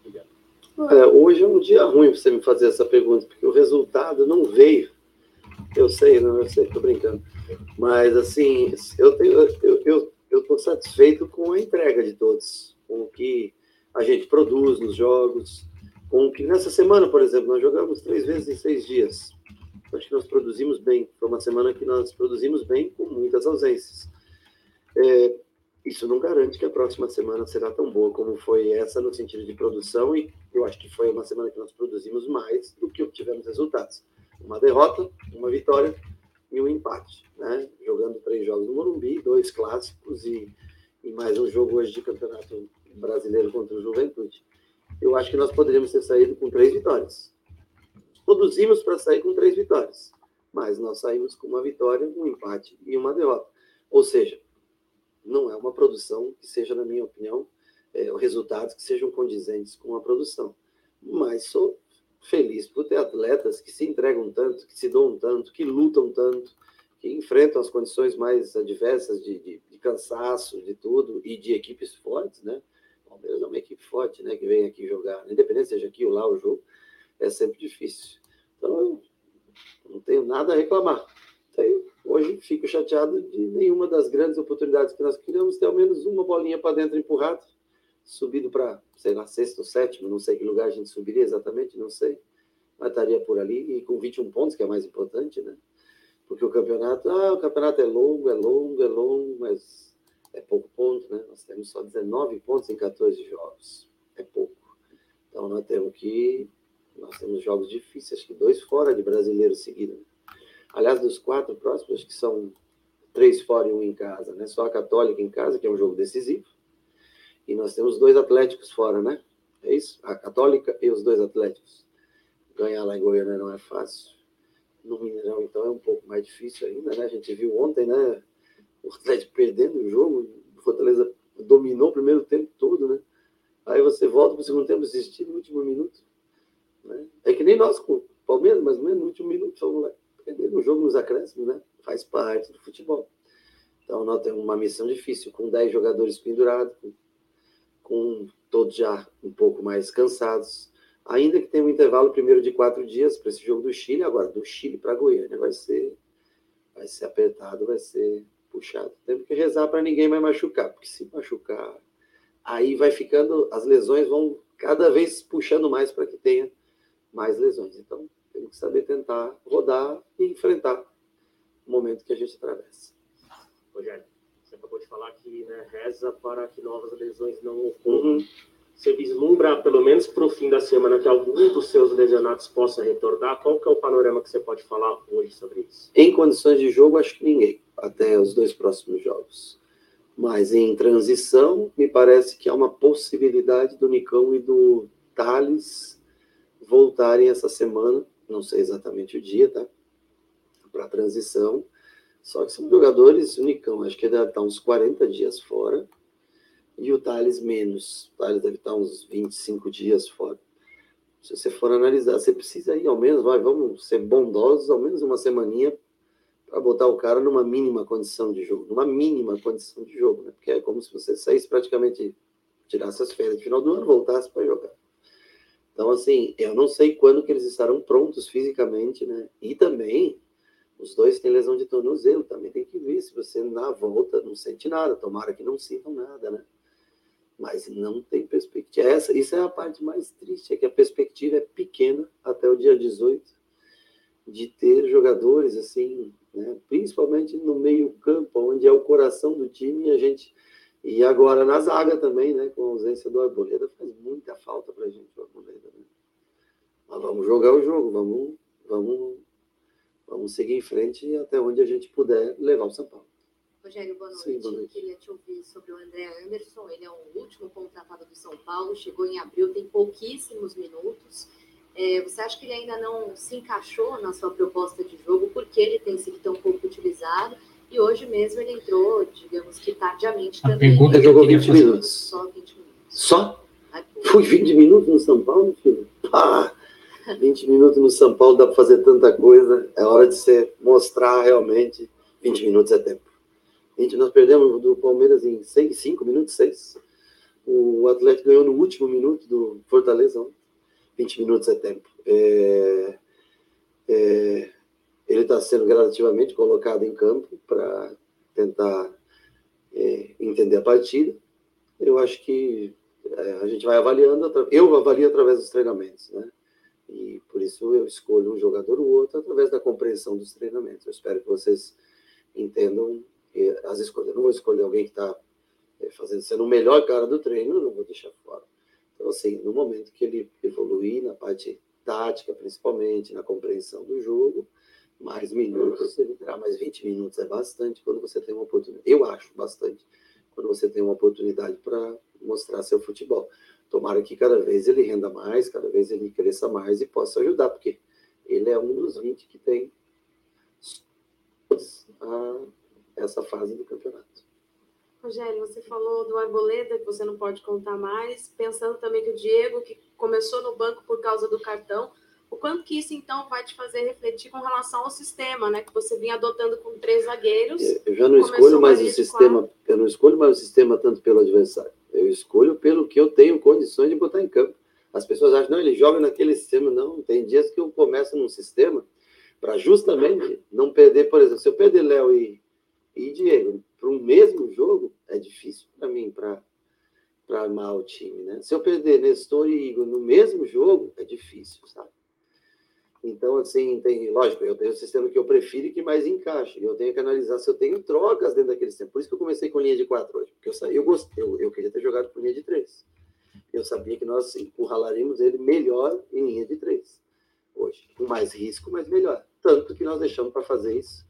Obrigado. Olha, hoje é um dia ruim para você me fazer essa pergunta, porque o resultado não veio. Eu sei, não, eu sei, estou brincando. Mas, assim, eu tenho, eu, eu, eu estou satisfeito com a entrega de todos, com o que a gente produz nos jogos, com que nessa semana, por exemplo, nós jogamos três vezes em seis dias. Acho que nós produzimos bem. Foi uma semana que nós produzimos bem, com muitas ausências. É, isso não garante que a próxima semana será tão boa como foi essa no sentido de produção, e eu acho que foi uma semana que nós produzimos mais do que obtivemos resultados. Uma derrota, uma vitória e um empate, né? Jogando três jogos no Morumbi, dois clássicos e, e mais um jogo hoje de campeonato brasileiro contra o Juventude eu acho que nós poderíamos ter saído com três vitórias. Produzimos para sair com três vitórias, mas nós saímos com uma vitória, um empate e uma derrota. Ou seja, não é uma produção que seja, na minha opinião, é, resultados que sejam condizentes com a produção. Mas sou feliz por ter atletas que se entregam tanto, que se dão tanto, que lutam tanto, que enfrentam as condições mais adversas de, de, de cansaço, de tudo, e de equipes fortes, né? Palmeiras é uma equipe forte, né? Que vem aqui jogar. Independente seja aqui ou lá o jogo, é sempre difícil. Então, eu não tenho nada a reclamar. Então, hoje fico chateado de nenhuma das grandes oportunidades que nós queríamos ter ao menos uma bolinha para dentro empurrada, subido para, sei lá, sexto ou sétimo, não sei que lugar a gente subiria exatamente, não sei. Mas estaria por ali e com 21 pontos, que é mais importante, né? Porque o campeonato, ah, o campeonato é longo, é longo, é longo, mas é pouco ponto, né? Nós temos só 19 pontos em 14 jogos. É pouco. Então nós temos que. Nós temos jogos difíceis, acho que dois fora de brasileiro seguido. Aliás, dos quatro próximos, acho que são três fora e um em casa, né? Só a Católica em casa, que é um jogo decisivo. E nós temos dois Atléticos fora, né? É isso? A Católica e os dois Atléticos. Ganhar lá em Goiânia não é fácil. No Mineirão, então, é um pouco mais difícil ainda, né? A gente viu ontem, né? o Atlético perdendo o jogo, o Fortaleza dominou o primeiro tempo todo, né? Aí você volta para o segundo tempo, desistir no último minuto. Né? É que nem nós com o Palmeiras, menos no último minuto, fomos lá o jogo nos acréscimos, né? Faz parte do futebol. Então nós temos uma missão difícil, com 10 jogadores pendurados, com, com todos já um pouco mais cansados. Ainda que tenha um intervalo primeiro de quatro dias para esse jogo do Chile, agora do Chile para Goiânia vai ser, vai ser apertado, vai ser puxado. Temos que rezar para ninguém mais machucar, porque se machucar, aí vai ficando, as lesões vão cada vez puxando mais para que tenha mais lesões. Então, temos que saber tentar rodar e enfrentar o momento que a gente atravessa. Rogério, você acabou de falar que né, reza para que novas lesões não ocorram. Uhum. Você vislumbra, pelo menos para o fim da semana, que algum dos seus lesionados possa retornar? Qual que é o panorama que você pode falar hoje sobre isso? Em condições de jogo, acho que ninguém, até os dois próximos jogos. Mas em transição, me parece que há uma possibilidade do Nicão e do Thales voltarem essa semana, não sei exatamente o dia, tá? Para a transição. Só que são jogadores, o Nicão, acho que deve estar uns 40 dias fora e o Thales menos. O Thales deve estar uns 25 dias fora. Se você for analisar, você precisa ir ao menos, vai, vamos ser bondosos, ao menos uma semaninha para botar o cara numa mínima condição de jogo, numa mínima condição de jogo, né? Porque é como se você saísse praticamente, tirasse as férias de final do ano, voltasse para jogar. Então, assim, eu não sei quando que eles estarão prontos fisicamente, né? E também, os dois têm lesão de tornozelo, também tem que ver se você na volta não sente nada, tomara que não sintam nada, né? mas não tem perspectiva. Essa, isso é a parte mais triste, é que a perspectiva é pequena até o dia 18 de ter jogadores assim, né, principalmente no meio campo, onde é o coração do time, e a gente e agora na zaga também, né, com a ausência do Arboleda, faz muita falta para a gente o Arboleda. Né? Mas vamos jogar o jogo, vamos, vamos, vamos seguir em frente até onde a gente puder levar o São Paulo. Rogério, boa noite. Sim, boa noite. Queria te ouvir sobre o André Anderson. Ele é o último contratado do São Paulo, chegou em abril, tem pouquíssimos minutos. É, você acha que ele ainda não se encaixou na sua proposta de jogo? Porque ele tem sido tão pouco utilizado? E hoje mesmo ele entrou, digamos que tardiamente A também. Pergunta ele jogou 20 minutos. Só 20 minutos. Só? Foi 20 minutos no São Paulo, filho? Pá! 20 minutos no São Paulo dá para fazer tanta coisa. É hora de você mostrar realmente. 20 minutos é tempo. Gente, nós perdemos do Palmeiras em 5 minutos, 6. O Atlético ganhou no último minuto do Fortaleza. 20 minutos é tempo. É, é, ele está sendo gradativamente colocado em campo para tentar é, entender a partida. Eu acho que é, a gente vai avaliando, eu avalio através dos treinamentos, né? E por isso eu escolho um jogador ou outro através da compreensão dos treinamentos. Eu espero que vocês entendam as escolhas. Eu não vou escolher alguém que está é, fazendo sendo o melhor cara do treino, não vou deixar fora. Então, assim, no momento que ele evoluir na parte tática, principalmente, na compreensão do jogo, mais minutos, ele terá mais 20 minutos, é bastante quando você tem uma oportunidade. Eu acho bastante quando você tem uma oportunidade para mostrar seu futebol. Tomara que cada vez ele renda mais, cada vez ele cresça mais e possa ajudar, porque ele é um dos 20 que tem essa fase do campeonato. Rogério, você falou do Arboleda, que você não pode contar mais, pensando também que o Diego, que começou no banco por causa do cartão, o quanto que isso então vai te fazer refletir com relação ao sistema, né? Que você vinha adotando com três zagueiros. Eu já não escolho mais o sistema, eu não escolho mais o sistema tanto pelo adversário. Eu escolho pelo que eu tenho condições de botar em campo. As pessoas acham, não, ele joga naquele sistema. Não, tem dias que eu começo num sistema para justamente não perder, por exemplo, se eu perder Léo e, e Diego, para um mesmo jogo, é difícil para mim para armar o time, né? Se eu perder Nestor e Igor no mesmo jogo, é difícil, sabe? Então, assim, tem, lógico, eu tenho o sistema que eu prefiro e que mais encaixa. Eu tenho que analisar se eu tenho trocas dentro daquele sistema. Por isso que eu comecei com linha de quatro hoje. Porque eu, eu, gostei, eu, eu queria ter jogado com linha de três. Eu sabia que nós empurralaríamos ele melhor em linha de três hoje. Com mais risco, mas melhor. Tanto que nós deixamos para fazer isso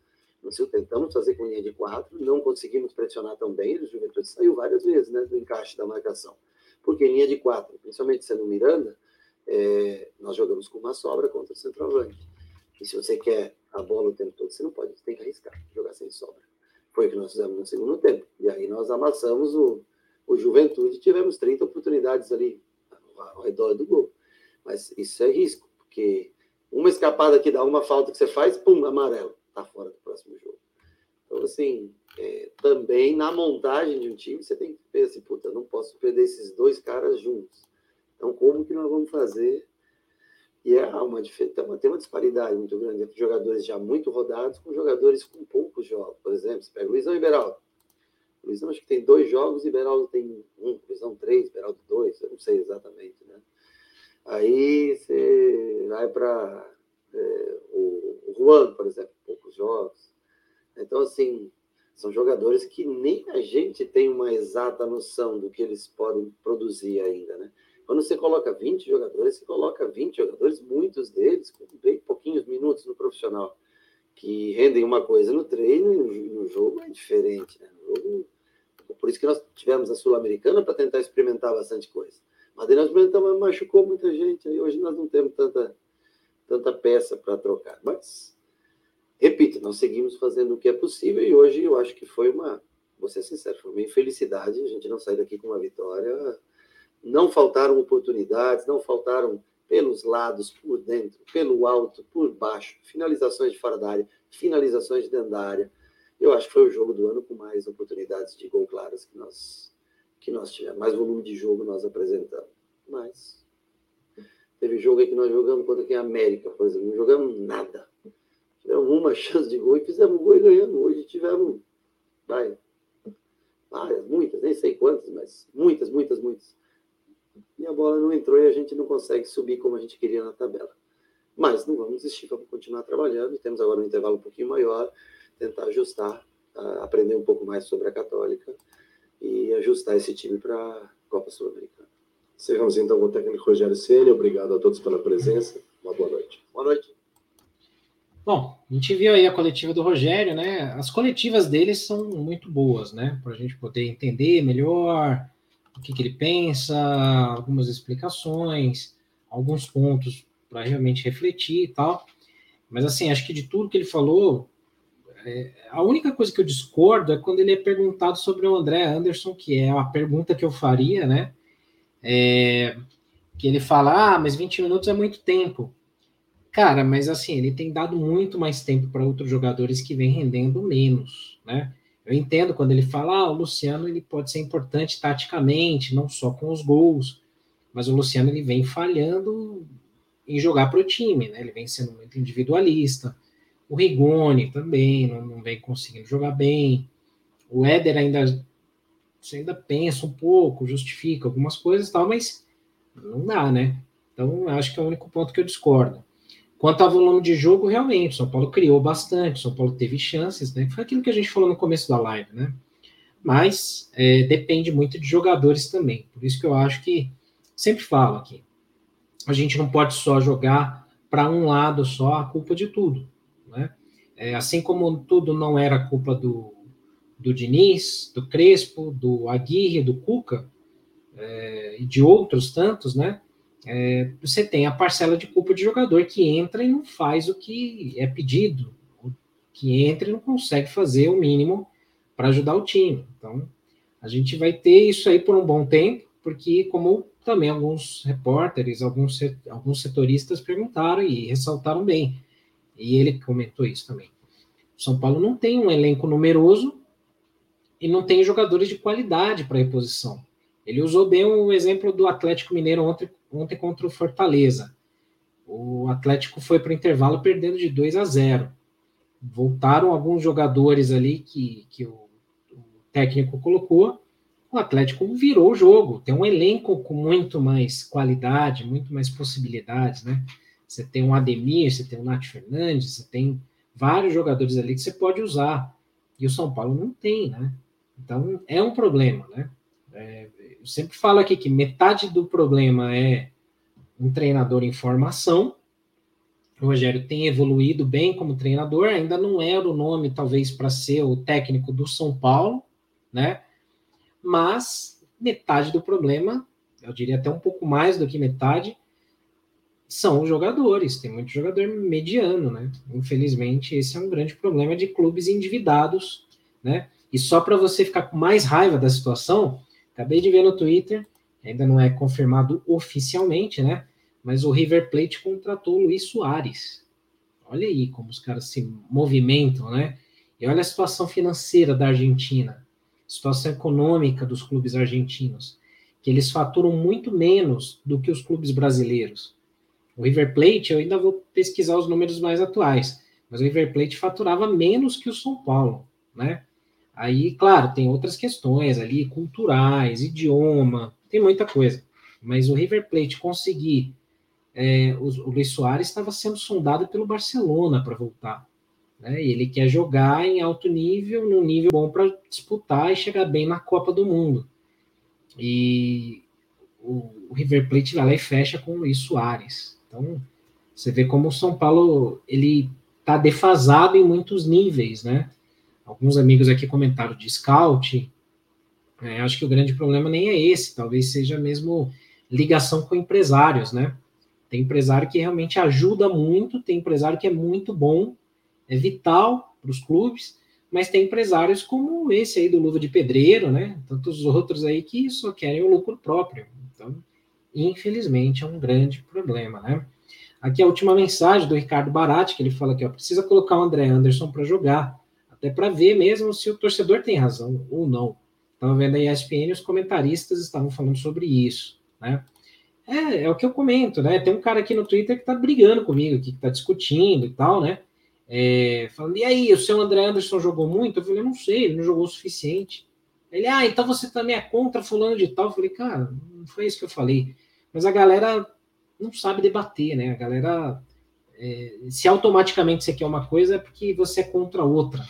nós tentamos fazer com linha de quatro, não conseguimos pressionar tão bem, o Juventude saiu várias vezes né, do encaixe da marcação. Porque linha de quatro, principalmente sendo Miranda, é, nós jogamos com uma sobra contra o centroavante. E se você quer a bola o tempo todo, você não pode, você tem que arriscar, jogar sem sobra. Foi o que nós fizemos no segundo tempo. E aí nós amassamos o, o Juventude, tivemos 30 oportunidades ali ao redor do gol. Mas isso é risco, porque uma escapada que dá uma falta que você faz, pum, amarelo está fora do próximo jogo. Então, assim, é, também na montagem de um time, você tem que pensar assim, puta, eu não posso perder esses dois caras juntos. Então, como que nós vamos fazer? E é uma, tem uma disparidade muito grande entre jogadores já muito rodados com jogadores com poucos jogos. Por exemplo, você pega o Luizão e Beraldo. O Luizão acho que tem dois jogos e Beraldo tem um. Luizão três, Beraldo dois, eu não sei exatamente, né? Aí você vai para é, o, o Juan, por exemplo, poucos jogos. Então, assim, são jogadores que nem a gente tem uma exata noção do que eles podem produzir ainda, né? Quando você coloca 20 jogadores, você coloca 20 jogadores, muitos deles com bem pouquinhos minutos no profissional, que rendem uma coisa no treino e no, jogo é diferente, né? Jogo, por isso que nós tivemos a Sul-Americana para tentar experimentar bastante coisa. Mas daí nós experimentamos, machucou muita gente, aí hoje nós não temos tanta, tanta peça para trocar. Mas repito, nós seguimos fazendo o que é possível e hoje eu acho que foi uma, vou ser sincero, foi uma infelicidade a gente não sair daqui com uma vitória. Não faltaram oportunidades, não faltaram pelos lados, por dentro, pelo alto, por baixo, finalizações de fora da área, finalizações de dentro da área. Eu acho que foi o jogo do ano com mais oportunidades de gol claras que nós que nós tivemos, mais volume de jogo nós apresentamos. Mas teve jogo aí que nós jogamos contra quem? América, por exemplo, não jogamos nada. Tivemos uma chance de gol e fizemos gol e ganhamos. Hoje tivemos, vai, várias, muitas, nem sei quantas, mas muitas, muitas, muitas. E a bola não entrou e a gente não consegue subir como a gente queria na tabela. Mas não vamos desistir, vamos continuar trabalhando. Temos agora um intervalo um pouquinho maior, tentar ajustar, aprender um pouco mais sobre a Católica e ajustar esse time para a Copa Sul-Americana. Encerramos então com o técnico Rogério Ceni. Obrigado a todos pela presença. Uma boa noite. Boa noite. Bom, a gente viu aí a coletiva do Rogério, né? As coletivas deles são muito boas, né? Para a gente poder entender melhor o que, que ele pensa, algumas explicações, alguns pontos para realmente refletir e tal. Mas assim, acho que de tudo que ele falou, é, a única coisa que eu discordo é quando ele é perguntado sobre o André Anderson, que é a pergunta que eu faria, né? É, que ele fala, ah, mas 20 minutos é muito tempo. Cara, mas assim, ele tem dado muito mais tempo para outros jogadores que vêm rendendo menos, né? Eu entendo quando ele fala, ah, o Luciano ele pode ser importante taticamente, não só com os gols, mas o Luciano ele vem falhando em jogar para o time, né? Ele vem sendo muito individualista. O Rigoni também não, não vem conseguindo jogar bem. O Éder ainda você ainda pensa um pouco, justifica algumas coisas e tal, mas não dá, né? Então, acho que é o único ponto que eu discordo. Quanto ao volume de jogo, realmente, São Paulo criou bastante, São Paulo teve chances, né? Foi aquilo que a gente falou no começo da live, né? Mas é, depende muito de jogadores também. Por isso que eu acho que sempre falo aqui, a gente não pode só jogar para um lado só a culpa de tudo, né? É, assim como tudo não era culpa do, do Diniz, do Crespo, do Aguirre, do Cuca é, e de outros tantos, né? É, você tem a parcela de culpa de jogador que entra e não faz o que é pedido, que entra e não consegue fazer o mínimo para ajudar o time. Então, a gente vai ter isso aí por um bom tempo, porque, como também alguns repórteres, alguns, alguns setoristas perguntaram e ressaltaram bem, e ele comentou isso também. O São Paulo não tem um elenco numeroso e não tem jogadores de qualidade para reposição. Ele usou bem o exemplo do Atlético Mineiro ontem ontem contra o Fortaleza. O Atlético foi para o intervalo perdendo de 2 a 0. Voltaram alguns jogadores ali que, que o, o técnico colocou. O Atlético virou o jogo. Tem um elenco com muito mais qualidade, muito mais possibilidades, né? Você tem um Ademir, você tem o um Nath Fernandes, você tem vários jogadores ali que você pode usar. E o São Paulo não tem, né? Então é um problema, né? É, eu sempre falo aqui que metade do problema é um treinador em formação. O Rogério tem evoluído bem como treinador, ainda não era o nome, talvez, para ser o técnico do São Paulo, né? Mas metade do problema, eu diria até um pouco mais do que metade, são os jogadores. Tem muito jogador mediano, né? Infelizmente, esse é um grande problema de clubes endividados, né? E só para você ficar com mais raiva da situação, Acabei de ver no Twitter, ainda não é confirmado oficialmente, né? Mas o River Plate contratou o Luiz Soares. Olha aí como os caras se movimentam, né? E olha a situação financeira da Argentina, situação econômica dos clubes argentinos, que eles faturam muito menos do que os clubes brasileiros. O River Plate, eu ainda vou pesquisar os números mais atuais, mas o River Plate faturava menos que o São Paulo, né? Aí, claro, tem outras questões ali, culturais, idioma, tem muita coisa. Mas o River Plate conseguir é, o, o Luiz Soares estava sendo sondado pelo Barcelona para voltar. Né? E ele quer jogar em alto nível, num nível bom para disputar e chegar bem na Copa do Mundo. E o, o River Plate vai lá e fecha com o Luiz Soares. Então, você vê como o São Paulo ele está defasado em muitos níveis, né? Alguns amigos aqui comentaram de scout. É, acho que o grande problema nem é esse, talvez seja mesmo ligação com empresários, né? Tem empresário que realmente ajuda muito, tem empresário que é muito bom, é vital para os clubes, mas tem empresários como esse aí do Luva de Pedreiro, né? Tantos outros aí que só querem o lucro próprio. Então, infelizmente, é um grande problema, né? Aqui a última mensagem do Ricardo Barati, que ele fala que precisa colocar o André Anderson para jogar, até para ver mesmo se o torcedor tem razão ou não. Estava vendo a ESPN os comentaristas estavam falando sobre isso, né? É, é o que eu comento, né? Tem um cara aqui no Twitter que está brigando comigo, que está discutindo e tal, né? É, falando, e aí, o seu André Anderson jogou muito? Eu falei, não sei, ele não jogou o suficiente. Ele, ah, então você também é contra fulano de tal? Eu falei, cara, não foi isso que eu falei. Mas a galera não sabe debater, né? A galera, é, se automaticamente você quer uma coisa, é porque você é contra outra,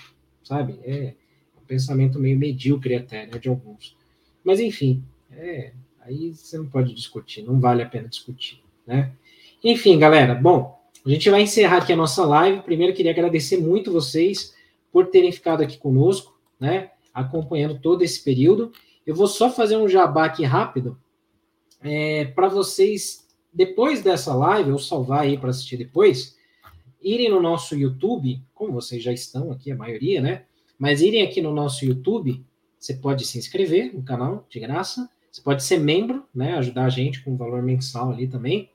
sabe? É um pensamento meio medíocre até, né, de alguns. Mas, enfim, é, aí você não pode discutir, não vale a pena discutir, né? Enfim, galera, bom, a gente vai encerrar aqui a nossa live. Primeiro, queria agradecer muito vocês por terem ficado aqui conosco, né? Acompanhando todo esse período. Eu vou só fazer um jabá aqui rápido é, para vocês, depois dessa live, ou salvar aí para assistir depois, irem no nosso YouTube, como vocês já estão aqui, a maioria, né? Mas irem aqui no nosso YouTube, você pode se inscrever no canal de graça, você pode ser membro, né? Ajudar a gente com valor mensal ali também.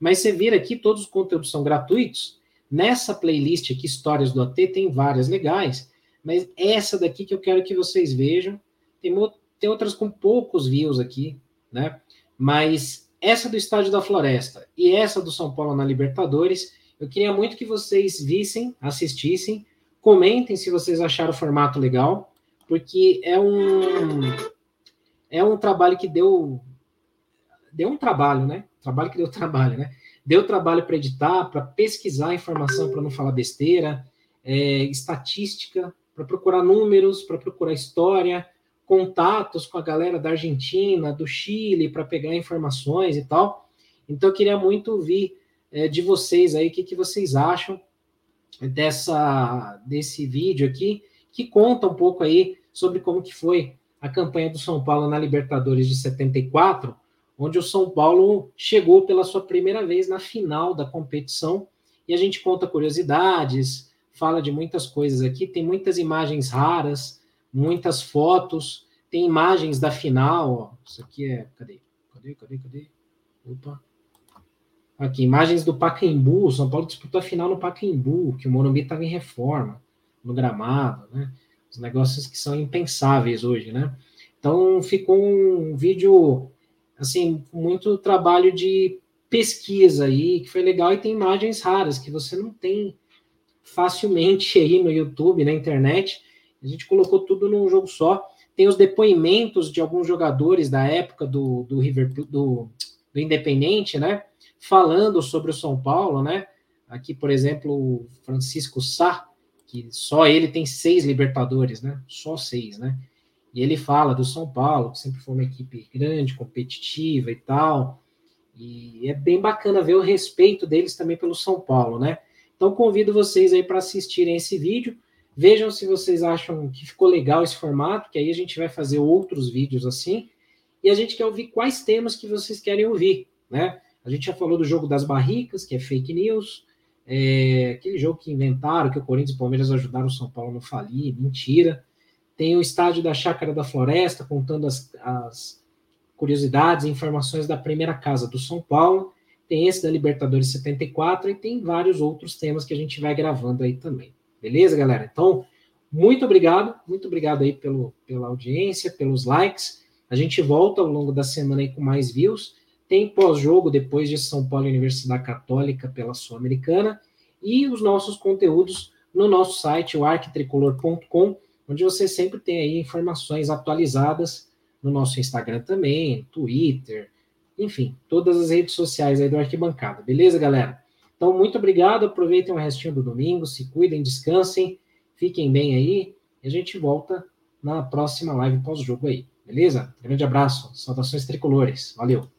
Mas você vira aqui, todos os conteúdos são gratuitos. Nessa playlist aqui, Histórias do AT, tem várias legais, mas essa daqui que eu quero que vocês vejam, tem, tem outras com poucos views aqui, né? Mas essa do Estádio da Floresta e essa do São Paulo na Libertadores, eu queria muito que vocês vissem, assistissem, comentem se vocês acharam o formato legal, porque é um é um trabalho que deu deu um trabalho, né? Trabalho que deu trabalho, né? Deu trabalho para editar, para pesquisar informação, para não falar besteira, é, estatística, para procurar números, para procurar história, contatos com a galera da Argentina, do Chile, para pegar informações e tal. Então, eu queria muito ouvir é, de vocês aí o que, que vocês acham dessa desse vídeo aqui, que conta um pouco aí sobre como que foi a campanha do São Paulo na Libertadores de 74, onde o São Paulo chegou pela sua primeira vez na final da competição. E a gente conta curiosidades, fala de muitas coisas aqui. Tem muitas imagens raras, muitas fotos, tem imagens da final. Ó. Isso aqui é. Cadê? Cadê? Cadê? Cadê? Opa. Aqui, imagens do Pacaembu. O São Paulo disputou a final no Pacaembu, que o Morumbi estava em reforma, no gramado, né? Os negócios que são impensáveis hoje, né? Então ficou um vídeo assim, muito trabalho de pesquisa aí, que foi legal, e tem imagens raras que você não tem facilmente aí no YouTube, na internet. A gente colocou tudo num jogo só. Tem os depoimentos de alguns jogadores da época do, do River do, do Independente, né? Falando sobre o São Paulo, né? Aqui, por exemplo, o Francisco Sá, que só ele tem seis Libertadores, né? Só seis, né? E ele fala do São Paulo, que sempre foi uma equipe grande, competitiva e tal. E é bem bacana ver o respeito deles também pelo São Paulo, né? Então convido vocês aí para assistirem esse vídeo. Vejam se vocês acham que ficou legal esse formato, que aí a gente vai fazer outros vídeos assim. E a gente quer ouvir quais temas que vocês querem ouvir, né? A gente já falou do jogo das barricas, que é fake news, é, aquele jogo que inventaram, que o Corinthians e o Palmeiras ajudaram o São Paulo a não falir, mentira. Tem o estádio da Chácara da Floresta, contando as, as curiosidades e informações da primeira casa do São Paulo. Tem esse da Libertadores 74 e tem vários outros temas que a gente vai gravando aí também. Beleza, galera? Então, muito obrigado, muito obrigado aí pelo, pela audiência, pelos likes. A gente volta ao longo da semana aí com mais views. Tem pós-jogo depois de São Paulo Universidade Católica pela Sul-Americana e os nossos conteúdos no nosso site, o arquitricolor.com onde você sempre tem aí informações atualizadas no nosso Instagram também, Twitter, enfim, todas as redes sociais aí do Arquibancada. Beleza, galera? Então, muito obrigado. Aproveitem o restinho do domingo, se cuidem, descansem, fiquem bem aí. E a gente volta na próxima live pós-jogo aí. Beleza? Grande abraço. Saudações tricolores. Valeu.